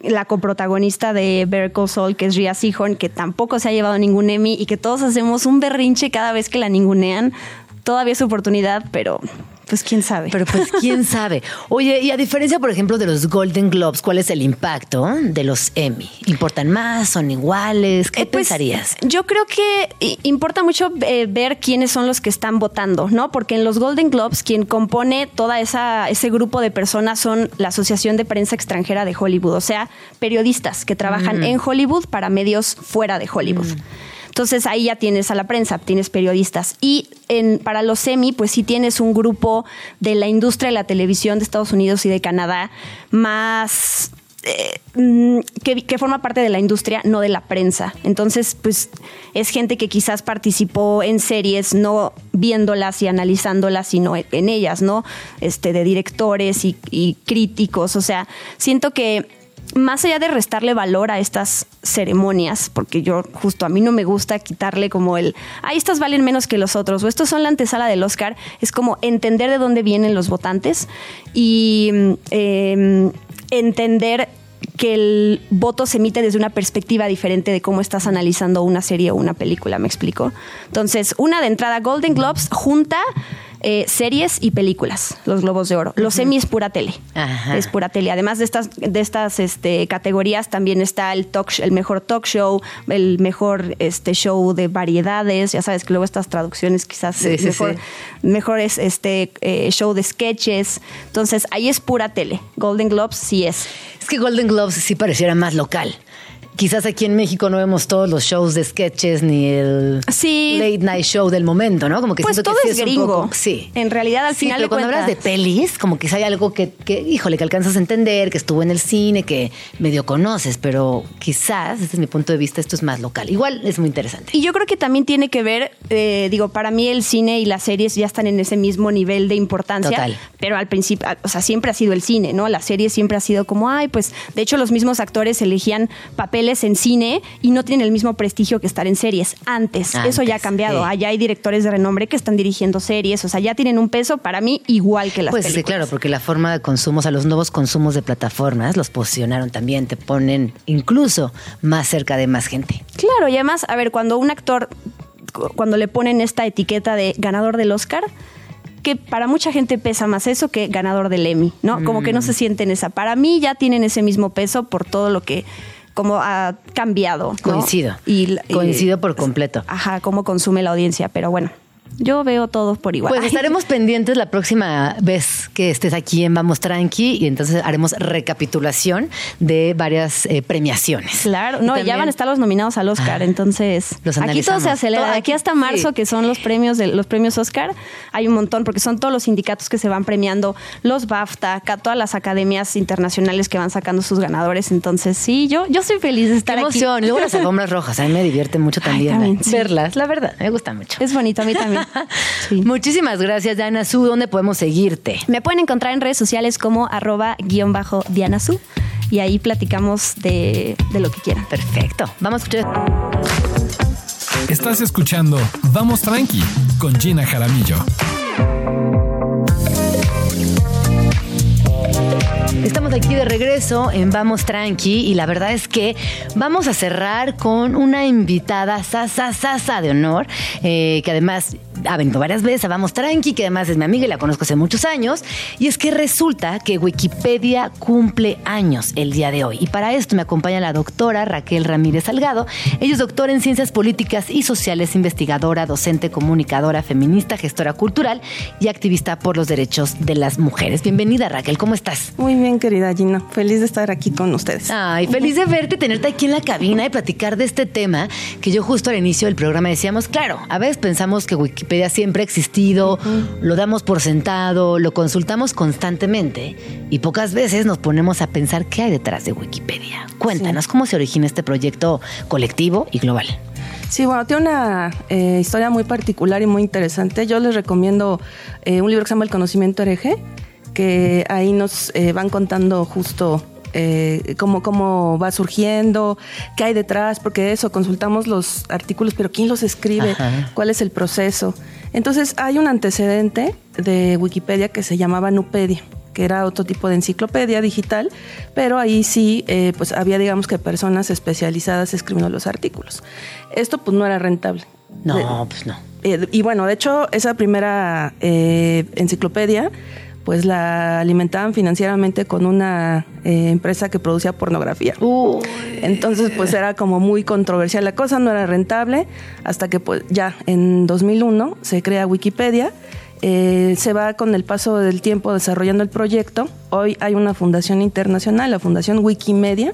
la coprotagonista de Better Call Saul, que es Rhea Seehorn, que tampoco se ha llevado ningún Emmy y que todos hacemos un berrinche cada vez que la ningunean. Todavía es su oportunidad, pero pues quién sabe. Pero pues quién sabe. Oye, y a diferencia, por ejemplo, de los Golden Globes, ¿cuál es el impacto de los Emmy? ¿Importan más? ¿Son iguales? ¿Qué Eh, pues, pensarías? Yo creo que importa mucho eh, ver quiénes son los que están votando, ¿no? Porque en los Golden Globes quien compone toda esa ese grupo de personas son la Asociación de Prensa Extranjera de Hollywood, o sea, periodistas que trabajan en Hollywood para medios fuera de Hollywood. Entonces ahí ya tienes a la prensa, tienes periodistas. Y en, para los semi, pues sí tienes un grupo de la industria de la televisión de Estados Unidos y de Canadá más eh, mm, que, forma parte de la industria, no de la prensa. Entonces, pues es gente que quizás participó en series, no viéndolas y analizándolas, sino en ellas, ¿no? Este, de directores y críticos. O sea, siento que más allá de restarle valor a estas ceremonias, porque yo justo a mí no me gusta quitarle como el, ah, estas valen menos que los otros, o estos son la antesala del Oscar, es como entender de dónde vienen los votantes y eh, entender que el voto se emite desde una perspectiva diferente de cómo estás analizando una serie o una película, ¿me explico? Entonces, una de entrada, Golden Globes junta eh, series y películas, los Globos de Oro. Los Emmy es pura tele. Ajá. Es pura tele. Además de estas, de estas este, categorías, también está el talk, el mejor talk show, el mejor este, show de variedades. Ya sabes que luego estas traducciones quizás Sí, sí, mejor, sí. mejor es este eh, show de sketches. Entonces, ahí es pura tele. Golden Globes sí es. Es que Golden Globes sí pareciera más local. Quizás aquí en México no vemos todos los shows de sketches ni el Sí. late night show del momento, ¿no? Como que Pues todo que sí es un gringo. poco- sí. En realidad, al Sí, final pero de cuando hablas de pelis, como si hay algo que, que, híjole, que alcanzas a entender, que estuvo en el cine, que medio conoces, pero quizás, desde mi punto de vista, esto es más local. Igual es muy interesante. Y yo creo que también tiene que ver, eh, digo, para mí el cine y las series ya están en ese mismo nivel de importancia. Total. Pero al principio, o sea, siempre ha sido el cine, ¿no? La serie siempre ha sido como, ay, pues, de hecho los mismos actores elegían papeles en cine y no tienen el mismo prestigio que estar en series. Antes, eso ya ha cambiado. sí. Allá hay directores de renombre que están dirigiendo series, o sea, ya tienen un peso para mí igual que las Pues sí, películas. claro, porque la forma de consumo, o sea, los nuevos consumos de plataformas los posicionaron también, te ponen incluso más cerca de más gente. Claro, y además, a ver, cuando un actor, cu- cuando le ponen esta etiqueta de ganador del Oscar, que para mucha gente pesa más eso que ganador del Emmy, ¿no? Como que no se sienten esa. Para mí ya tienen ese mismo peso por todo lo que como ha cambiado. ¿no? Coincido. Y- Coincido por completo. Ajá, cómo consume la audiencia, pero bueno, yo veo todo por igual. Pues estaremos pendientes la próxima vez que estés aquí en Vamos Tranqui y entonces haremos recapitulación de varias eh, premiaciones. Claro, no, ya también- van a estar los nominados al Oscar, Ah, entonces los aquí todo se acelera. Todo aquí aquí, hasta marzo, sí. que son los premios de los premios Oscar, hay un montón, porque son todos los sindicatos que se van premiando, los BAFTA, acá todas las academias internacionales que van sacando sus ganadores. Entonces, sí, yo, yo soy feliz de Qué estar aquí. emoción. Y luego las alfombras rojas, a mí me divierte mucho Ay, también, también, ¿eh? sí. verlas, la verdad, me gusta mucho. Es bonito, a mí también. Sí. Muchísimas gracias, Diana Su. ¿Dónde podemos seguirte? Me pueden encontrar en redes sociales como arroba guion bajo Diana Su, y ahí platicamos de, de lo que quieran. Perfecto. Vamos a escuchar. Estás escuchando Vamos Tranqui con Gina Jaramillo. Estamos aquí de regreso en Vamos Tranqui y la verdad es que vamos a cerrar con una invitada sasa sasa de honor eh, que además ha venido varias veces a Vamos Tranqui, que además es mi amiga y la conozco hace muchos años. Y es que resulta que Wikipedia cumple años el día de hoy. Y para esto me acompaña la doctora Raquel Ramírez Salgado. Ella es doctora en Ciencias Políticas y Sociales, investigadora, docente, comunicadora, feminista, gestora cultural y activista por los derechos de las mujeres. Bienvenida, Raquel, ¿cómo estás? Muy bien, querida Gina. Feliz de estar aquí con ustedes. Ay, feliz de verte, tenerte aquí en la cabina y platicar de este tema que yo justo al inicio del programa decíamos, claro, a veces pensamos que Wikipedia siempre ha existido, lo damos por sentado, lo consultamos constantemente y pocas veces nos ponemos a pensar qué hay detrás de Wikipedia. Cuéntanos cómo se origina este proyecto colectivo y global. Sí, bueno, tiene una eh, historia muy particular y muy interesante. Yo les recomiendo eh, un libro que se llama El conocimiento hereje, que ahí nos eh, van contando justo eh, cómo, cómo va surgiendo, qué hay detrás, porque eso, consultamos los artículos, pero ¿quién los escribe? Ajá. ¿Cuál es el proceso? Entonces hay un antecedente de Wikipedia que se llamaba Nupedia que era otro tipo de enciclopedia digital, pero ahí sí, eh, pues había digamos que personas especializadas escribiendo los artículos. Esto pues no era rentable. No, De- pues no. eh, y bueno, de hecho, esa primera eh, enciclopedia, pues la alimentaban financieramente con una eh, empresa que producía pornografía. Entonces, pues era como muy controversial la cosa, no era rentable, hasta que pues ya en 2001 se crea Wikipedia. eh, se va con el paso del tiempo desarrollando el proyecto. Hoy hay una fundación internacional, la Fundación Wikimedia,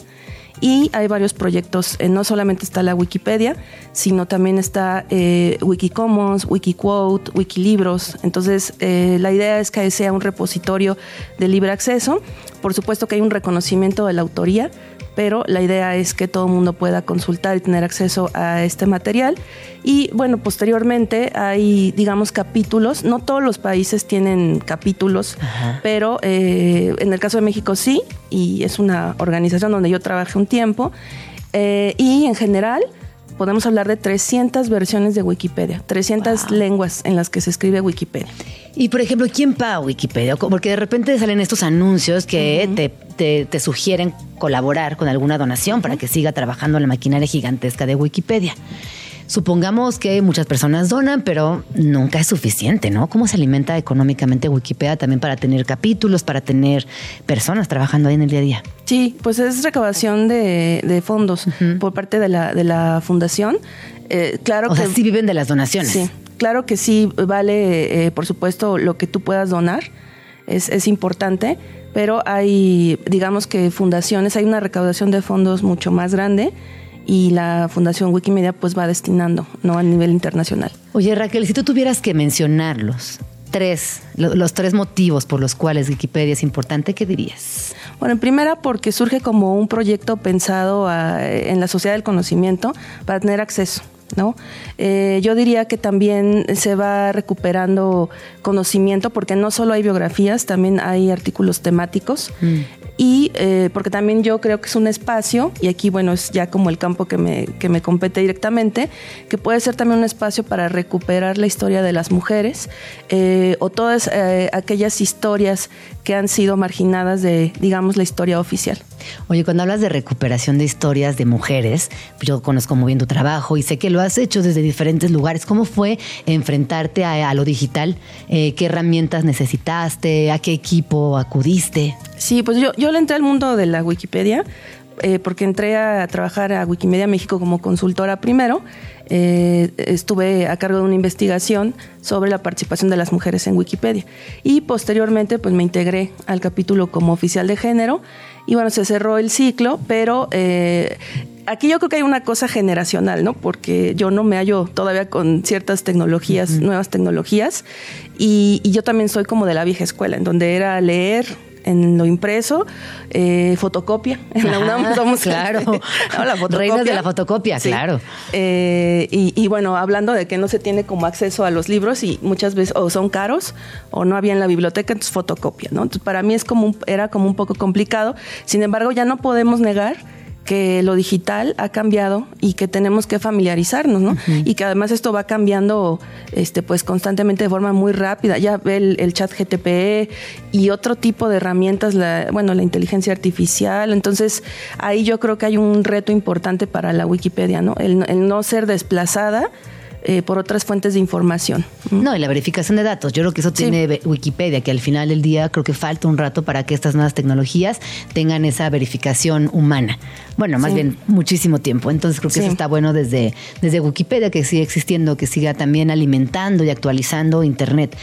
y hay varios proyectos. eh, no solamente está la Wikipedia, sino también está eh, Wikicommons, Wikiquote, Wikilibros. Entonces, eh, la idea es que sea un repositorio de libre acceso. Por supuesto que hay un reconocimiento de la autoría, pero la idea es que todo el mundo pueda consultar y tener acceso a este material. Y bueno, posteriormente hay, digamos, capítulos. No todos los países tienen capítulos, pero eh, en el caso de México sí, y es una organización donde yo trabajé un tiempo. Eh, y en general podemos hablar de 300 versiones de Wikipedia, 300 lenguas en las que se escribe Wikipedia. Y por ejemplo, ¿quién paga Wikipedia? Porque de repente salen estos anuncios que te, te- te sugieren colaborar con alguna donación para que siga trabajando la maquinaria gigantesca de Wikipedia. Supongamos que muchas personas donan, pero nunca es suficiente, ¿no? ¿Cómo se alimenta económicamente Wikipedia también para tener capítulos, para tener personas trabajando ahí en el día a día? Sí, pues es recabación de, de fondos por parte de la, de la fundación. Eh, claro O que sea, sí viven de las donaciones. Sí, claro que sí vale, eh, por supuesto, lo que tú puedas donar. Es, es importante, pero hay, digamos que fundaciones, hay una recaudación de fondos mucho más grande y la Fundación Wikimedia pues va destinando, ¿no? A nivel internacional. Oye, Raquel, si tú tuvieras que mencionarlos, tres, lo- los tres motivos por los cuales Wikipedia es importante, ¿qué dirías? Bueno, en primera porque surge como un proyecto pensado a- en la sociedad del conocimiento para tener acceso. ¿No? Eh, yo diría que también se va recuperando conocimiento porque no solo hay biografías, también hay artículos temáticos y eh, porque también yo creo que es un espacio, y aquí bueno es ya como el campo que me, que me compete directamente, que puede ser también un espacio para recuperar la historia de las mujeres eh, o todas aquellas historias que han sido marginadas de, digamos, la historia oficial. Oye, cuando hablas de recuperación de historias de mujeres, yo conozco muy bien tu trabajo y sé que lo has hecho desde diferentes lugares. ¿Cómo fue enfrentarte a, lo digital? Eh, ¿Qué herramientas necesitaste? ¿A qué equipo acudiste? Sí, pues yo, yo le entré al mundo de la Wikipedia eh, porque entré a trabajar a Wikimedia México como consultora primero. Eh, estuve a cargo de una investigación sobre la participación de las mujeres en Wikipedia y posteriormente pues me integré al capítulo como oficial de género y bueno, se cerró el ciclo, pero eh, aquí yo creo que hay una cosa generacional, ¿no? Porque yo no me hallo todavía con ciertas tecnologías, nuevas tecnologías y, y yo también soy como de la vieja escuela, en donde era leer en lo impreso, eh, fotocopia. En la UNAM somos claro. ¿no? la fotocopia. Reinas de la fotocopia, Sí. claro. Eh, y, y bueno, hablando de que no se tiene como acceso a los libros y muchas veces o son caros o no había en la biblioteca, entonces fotocopia, ¿no? Entonces para mí es como un- era como un poco complicado. Sin embargo, ya no podemos negar que lo digital ha cambiado y que tenemos que familiarizarnos, ¿no? Y que además esto va cambiando este pues constantemente de forma muy rápida. Ya ve el, el chat GTP y otro tipo de herramientas, la, bueno, la inteligencia artificial. Entonces, ahí yo creo que hay un reto importante para la Wikipedia, ¿no? El, el no ser desplazada eh, por otras fuentes de información. No, y la verificación de datos. Yo creo que eso tiene Wikipedia, que al final del día creo que falta un rato para que estas nuevas tecnologías tengan esa verificación humana. Bueno, más bien muchísimo tiempo. Entonces creo que eso está bueno desde, desde Wikipedia, que siga existiendo, que siga también alimentando y actualizando Internet.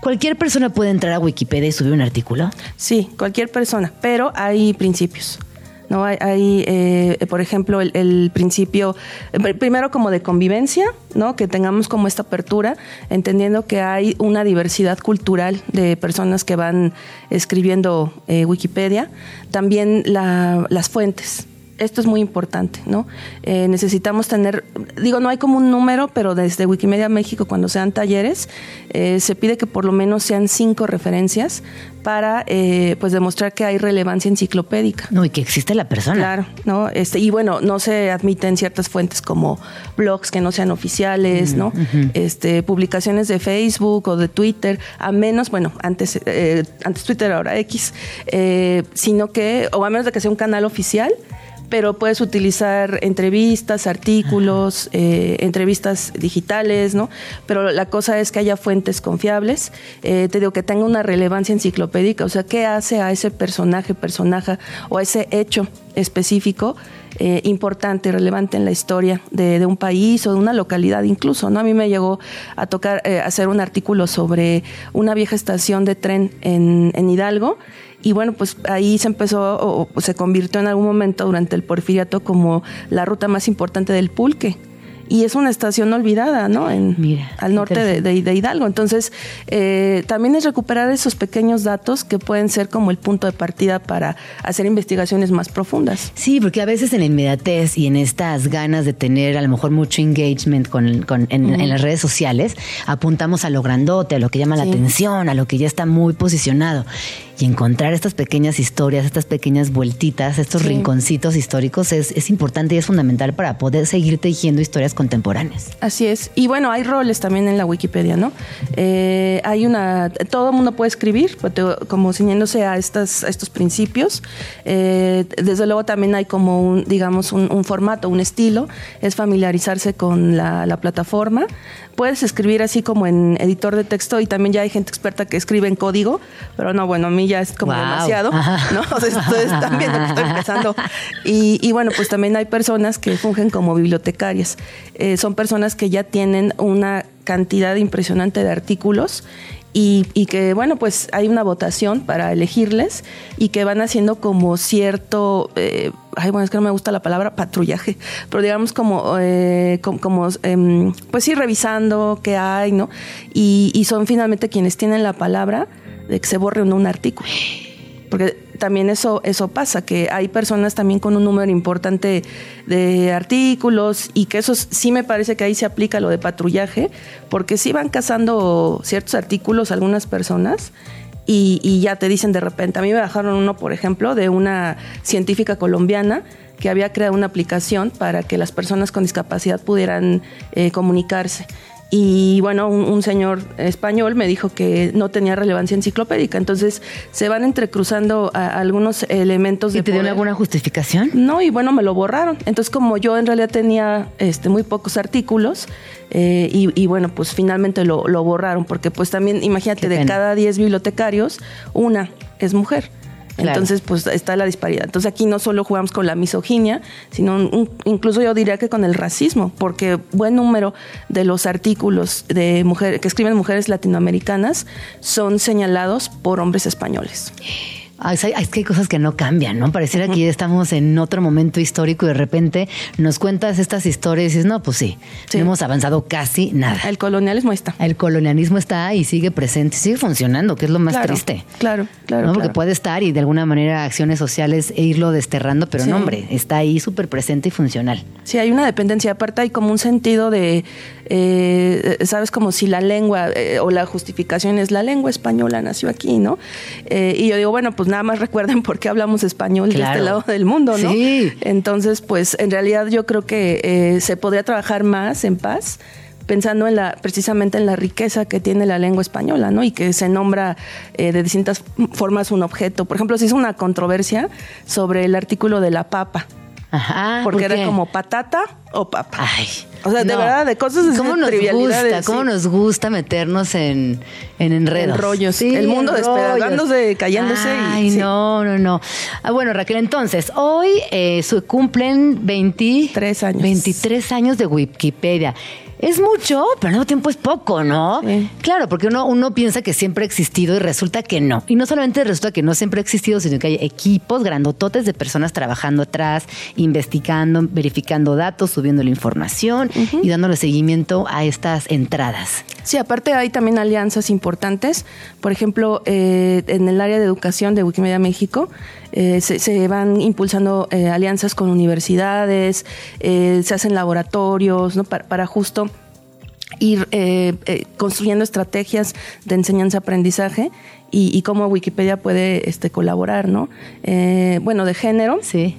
¿Cualquier persona puede entrar a Wikipedia y subir un artículo? Sí, cualquier persona, pero hay principios. ¿No? Hay, eh, por ejemplo, el, principio, eh, primero como de convivencia, ¿no? Que tengamos como esta apertura, entendiendo que hay una diversidad cultural de personas que van escribiendo eh, Wikipedia. También las fuentes, esto es muy importante, ¿no? Eh, necesitamos tener, digo, no hay como un número, pero desde Wikimedia México, cuando sean talleres, eh, se pide que por lo menos sean cinco referencias para, eh, pues, demostrar que hay relevancia enciclopédica. No, y que existe la persona. Claro, ¿no? Este, y bueno, no se admiten ciertas fuentes como blogs que no sean oficiales, ¿no? Este, publicaciones de Facebook o de Twitter, a menos, bueno, antes, antes Twitter, ahora X, sino que, o a menos de que sea un canal oficial, pero puedes utilizar entrevistas, artículos, eh, entrevistas digitales, ¿no? Pero la cosa es que haya fuentes confiables, eh, te digo que tenga una relevancia enciclopédica, o sea, ¿qué hace a ese personaje, personaje o a ese hecho específico? Eh, importante, relevante en la historia de, un país o de una localidad incluso, ¿no? A mí me llegó a tocar hacer un artículo sobre una vieja estación de tren en, en Hidalgo y bueno, pues ahí se empezó o se convirtió en algún momento durante el porfiriato como la ruta más importante del pulque y es una estación olvidada, ¿no? En, al norte de, Hidalgo. Entonces, eh, también es recuperar esos pequeños datos que pueden ser como el punto de partida para hacer investigaciones más profundas. Sí, porque a veces en la inmediatez y en estas ganas de tener a lo mejor mucho engagement con, con en, las redes sociales, apuntamos a lo grandote, a lo que llama la atención, a lo que ya está muy posicionado. Y encontrar estas pequeñas historias, estas pequeñas vueltitas, estos rinconcitos históricos es, es importante y es fundamental para poder seguir tejiendo historias contemporáneas. Así es. Y bueno, hay roles también en la Wikipedia, ¿no? Eh, hay una, todo el mundo puede escribir, pues, como ciñéndose a, estas, estos principios. Eh, desde luego también hay como un, digamos, un, formato, un estilo, es familiarizarse con la, plataforma. Puedes escribir así como en editor de texto y también ya hay gente experta que escribe en código, pero no, bueno, a mí ya es como demasiado, ¿no? Entonces también estoy empezando. Y, y bueno, pues también hay personas que fungen como bibliotecarias. Eh, son personas que ya tienen una cantidad impresionante de artículos y, que, bueno, pues hay una votación para elegirles y que van haciendo como cierto, eh, ay, bueno, es que no me gusta la palabra patrullaje, pero digamos como, eh, como, em, pues sí, revisando qué hay, ¿no? Y, y, son finalmente quienes tienen la palabra de que se borre un artículo. Porque también eso, eso pasa, que hay personas también con un número importante de artículos y que eso sí me parece que ahí se aplica lo de patrullaje, porque sí van cazando ciertos artículos algunas personas y, ya te dicen de repente, a mí me bajaron uno, por ejemplo, de una científica colombiana que había creado una aplicación para que las personas con discapacidad pudieran eh, comunicarse. Y bueno, un, señor español me dijo que no tenía relevancia enciclopédica. Entonces se van entrecruzando algunos elementos ¿Y te dio alguna justificación? No, y bueno, me lo borraron. Entonces, como yo en realidad tenía este, muy pocos artículos, eh, y, bueno, pues finalmente lo, borraron, porque pues también, imagínate, de cada 10 bibliotecarios, una es mujer. Entonces, pues está la disparidad. Entonces aquí no solo jugamos con la misoginia, sino incluso yo diría que con el racismo, porque buen número de los artículos de mujeres que escriben mujeres latinoamericanas son señalados por hombres españoles. Es que hay cosas que no cambian, ¿no? Pareciera que ya estamos en otro momento histórico y de repente nos cuentas estas historias y dices, no, pues sí, no hemos avanzado casi nada. El colonialismo está. El colonialismo está y sigue presente, sigue funcionando, que es lo más triste. Claro, claro. Porque puede estar y de alguna manera acciones sociales e irlo desterrando, pero no, hombre, está ahí súper presente y funcional. Sí, hay una dependencia. Aparte hay como un sentido de, eh, sabes, como si la lengua eh, o la justificación es la lengua española nació aquí, ¿no? Eh, y yo digo, bueno, pues nada más recuerden por qué hablamos español de este lado del mundo, ¿no? Sí. Entonces, pues en realidad yo creo que eh, se podría trabajar más en paz pensando en la precisamente en la riqueza que tiene la lengua española, ¿no? Y que se nombra eh, de distintas formas un objeto. Por ejemplo, se hizo una controversia sobre el artículo de la papa. Ajá, porque era como patata, o papa. Ay. O sea, de verdad, de cosas así ¿Cómo de nos trivialidades, gusta? ¿Cómo sí. nos gusta meternos en, en enredos? En rollos. Sí, El mundo en despedazándose, rollos. cayéndose y- Ay, sí. no, no, no. Ah, bueno, Raquel, entonces, hoy eh, su- cumplen 23 años. 23 años de Wikipedia. Es mucho, pero al mismo tiempo es poco, ¿no? Sí. Claro, porque uno, uno piensa que siempre ha existido y resulta que no. Y no solamente resulta que no siempre ha existido, sino que hay equipos grandototes de personas trabajando atrás, investigando, verificando datos, subiendo la información y dándole seguimiento a estas entradas. Sí, aparte hay también alianzas importantes. Por ejemplo, eh, en el área de educación de Wikimedia México eh, se, van impulsando eh, alianzas con universidades, eh, se hacen laboratorios, ¿no? Para, para justo ir eh, eh, construyendo estrategias de enseñanza-aprendizaje y, y cómo Wikipedia puede este, colaborar, ¿no? Eh, bueno, de género. Sí.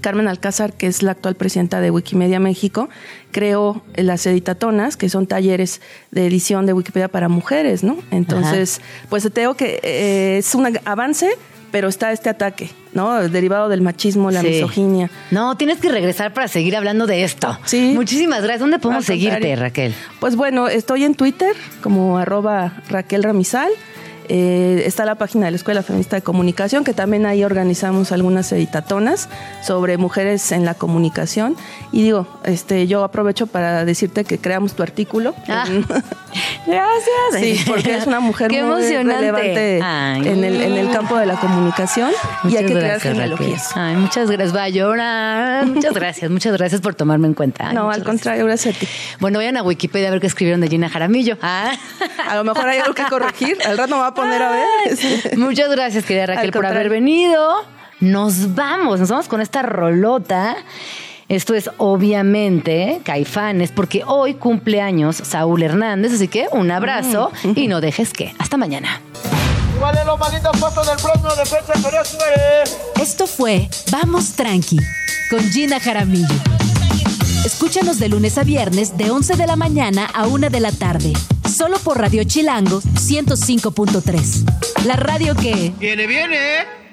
Carmen Alcázar, que es la actual presidenta de Wikimedia México, creó las editatonas, que son talleres de edición de Wikipedia para mujeres, ¿no? Entonces, pues te digo que eh, es un avance, pero está este ataque, ¿no? Derivado del machismo, la Sí. misoginia. No, tienes que regresar para seguir hablando de esto. Sí. Muchísimas gracias. ¿Dónde podemos seguirte. Raquel? Pues bueno, estoy en Twitter como arroba Raquel Ramizal. Eh, está la página de la Escuela Feminista de Comunicación, que también ahí organizamos algunas editatonas sobre mujeres en la comunicación. Y digo, este, yo aprovecho para decirte que creamos tu artículo. Ah. en- Gracias. Sí, porque es una mujer Qué muy relevante Ay. en el, en el campo de la comunicación y Muchas hay que crear gracias, genealogías. Ay, muchas gracias. Va a llorar. Muchas gracias. Muchas gracias por tomarme en cuenta. Ay, No, al gracias. contrario, gracias a ti. Bueno, vayan a Wikipedia a ver qué escribieron de Gina Jaramillo. Ah. A lo mejor hay algo que corregir. Al rato me va a poner a ver. Muchas gracias, querida Raquel, por haber venido. Nos vamos, nos vamos con esta rolota. Esto es obviamente Caifanes, porque hoy cumple años Saúl Hernández, así que un abrazo y no dejes que. Hasta mañana. Esto fue Vamos Tranqui con Gina Jaramillo. Escúchanos de lunes a viernes de 11 de la mañana a 1 de la tarde. Solo por Radio Chilango 105.3. La radio que... Viene, viene.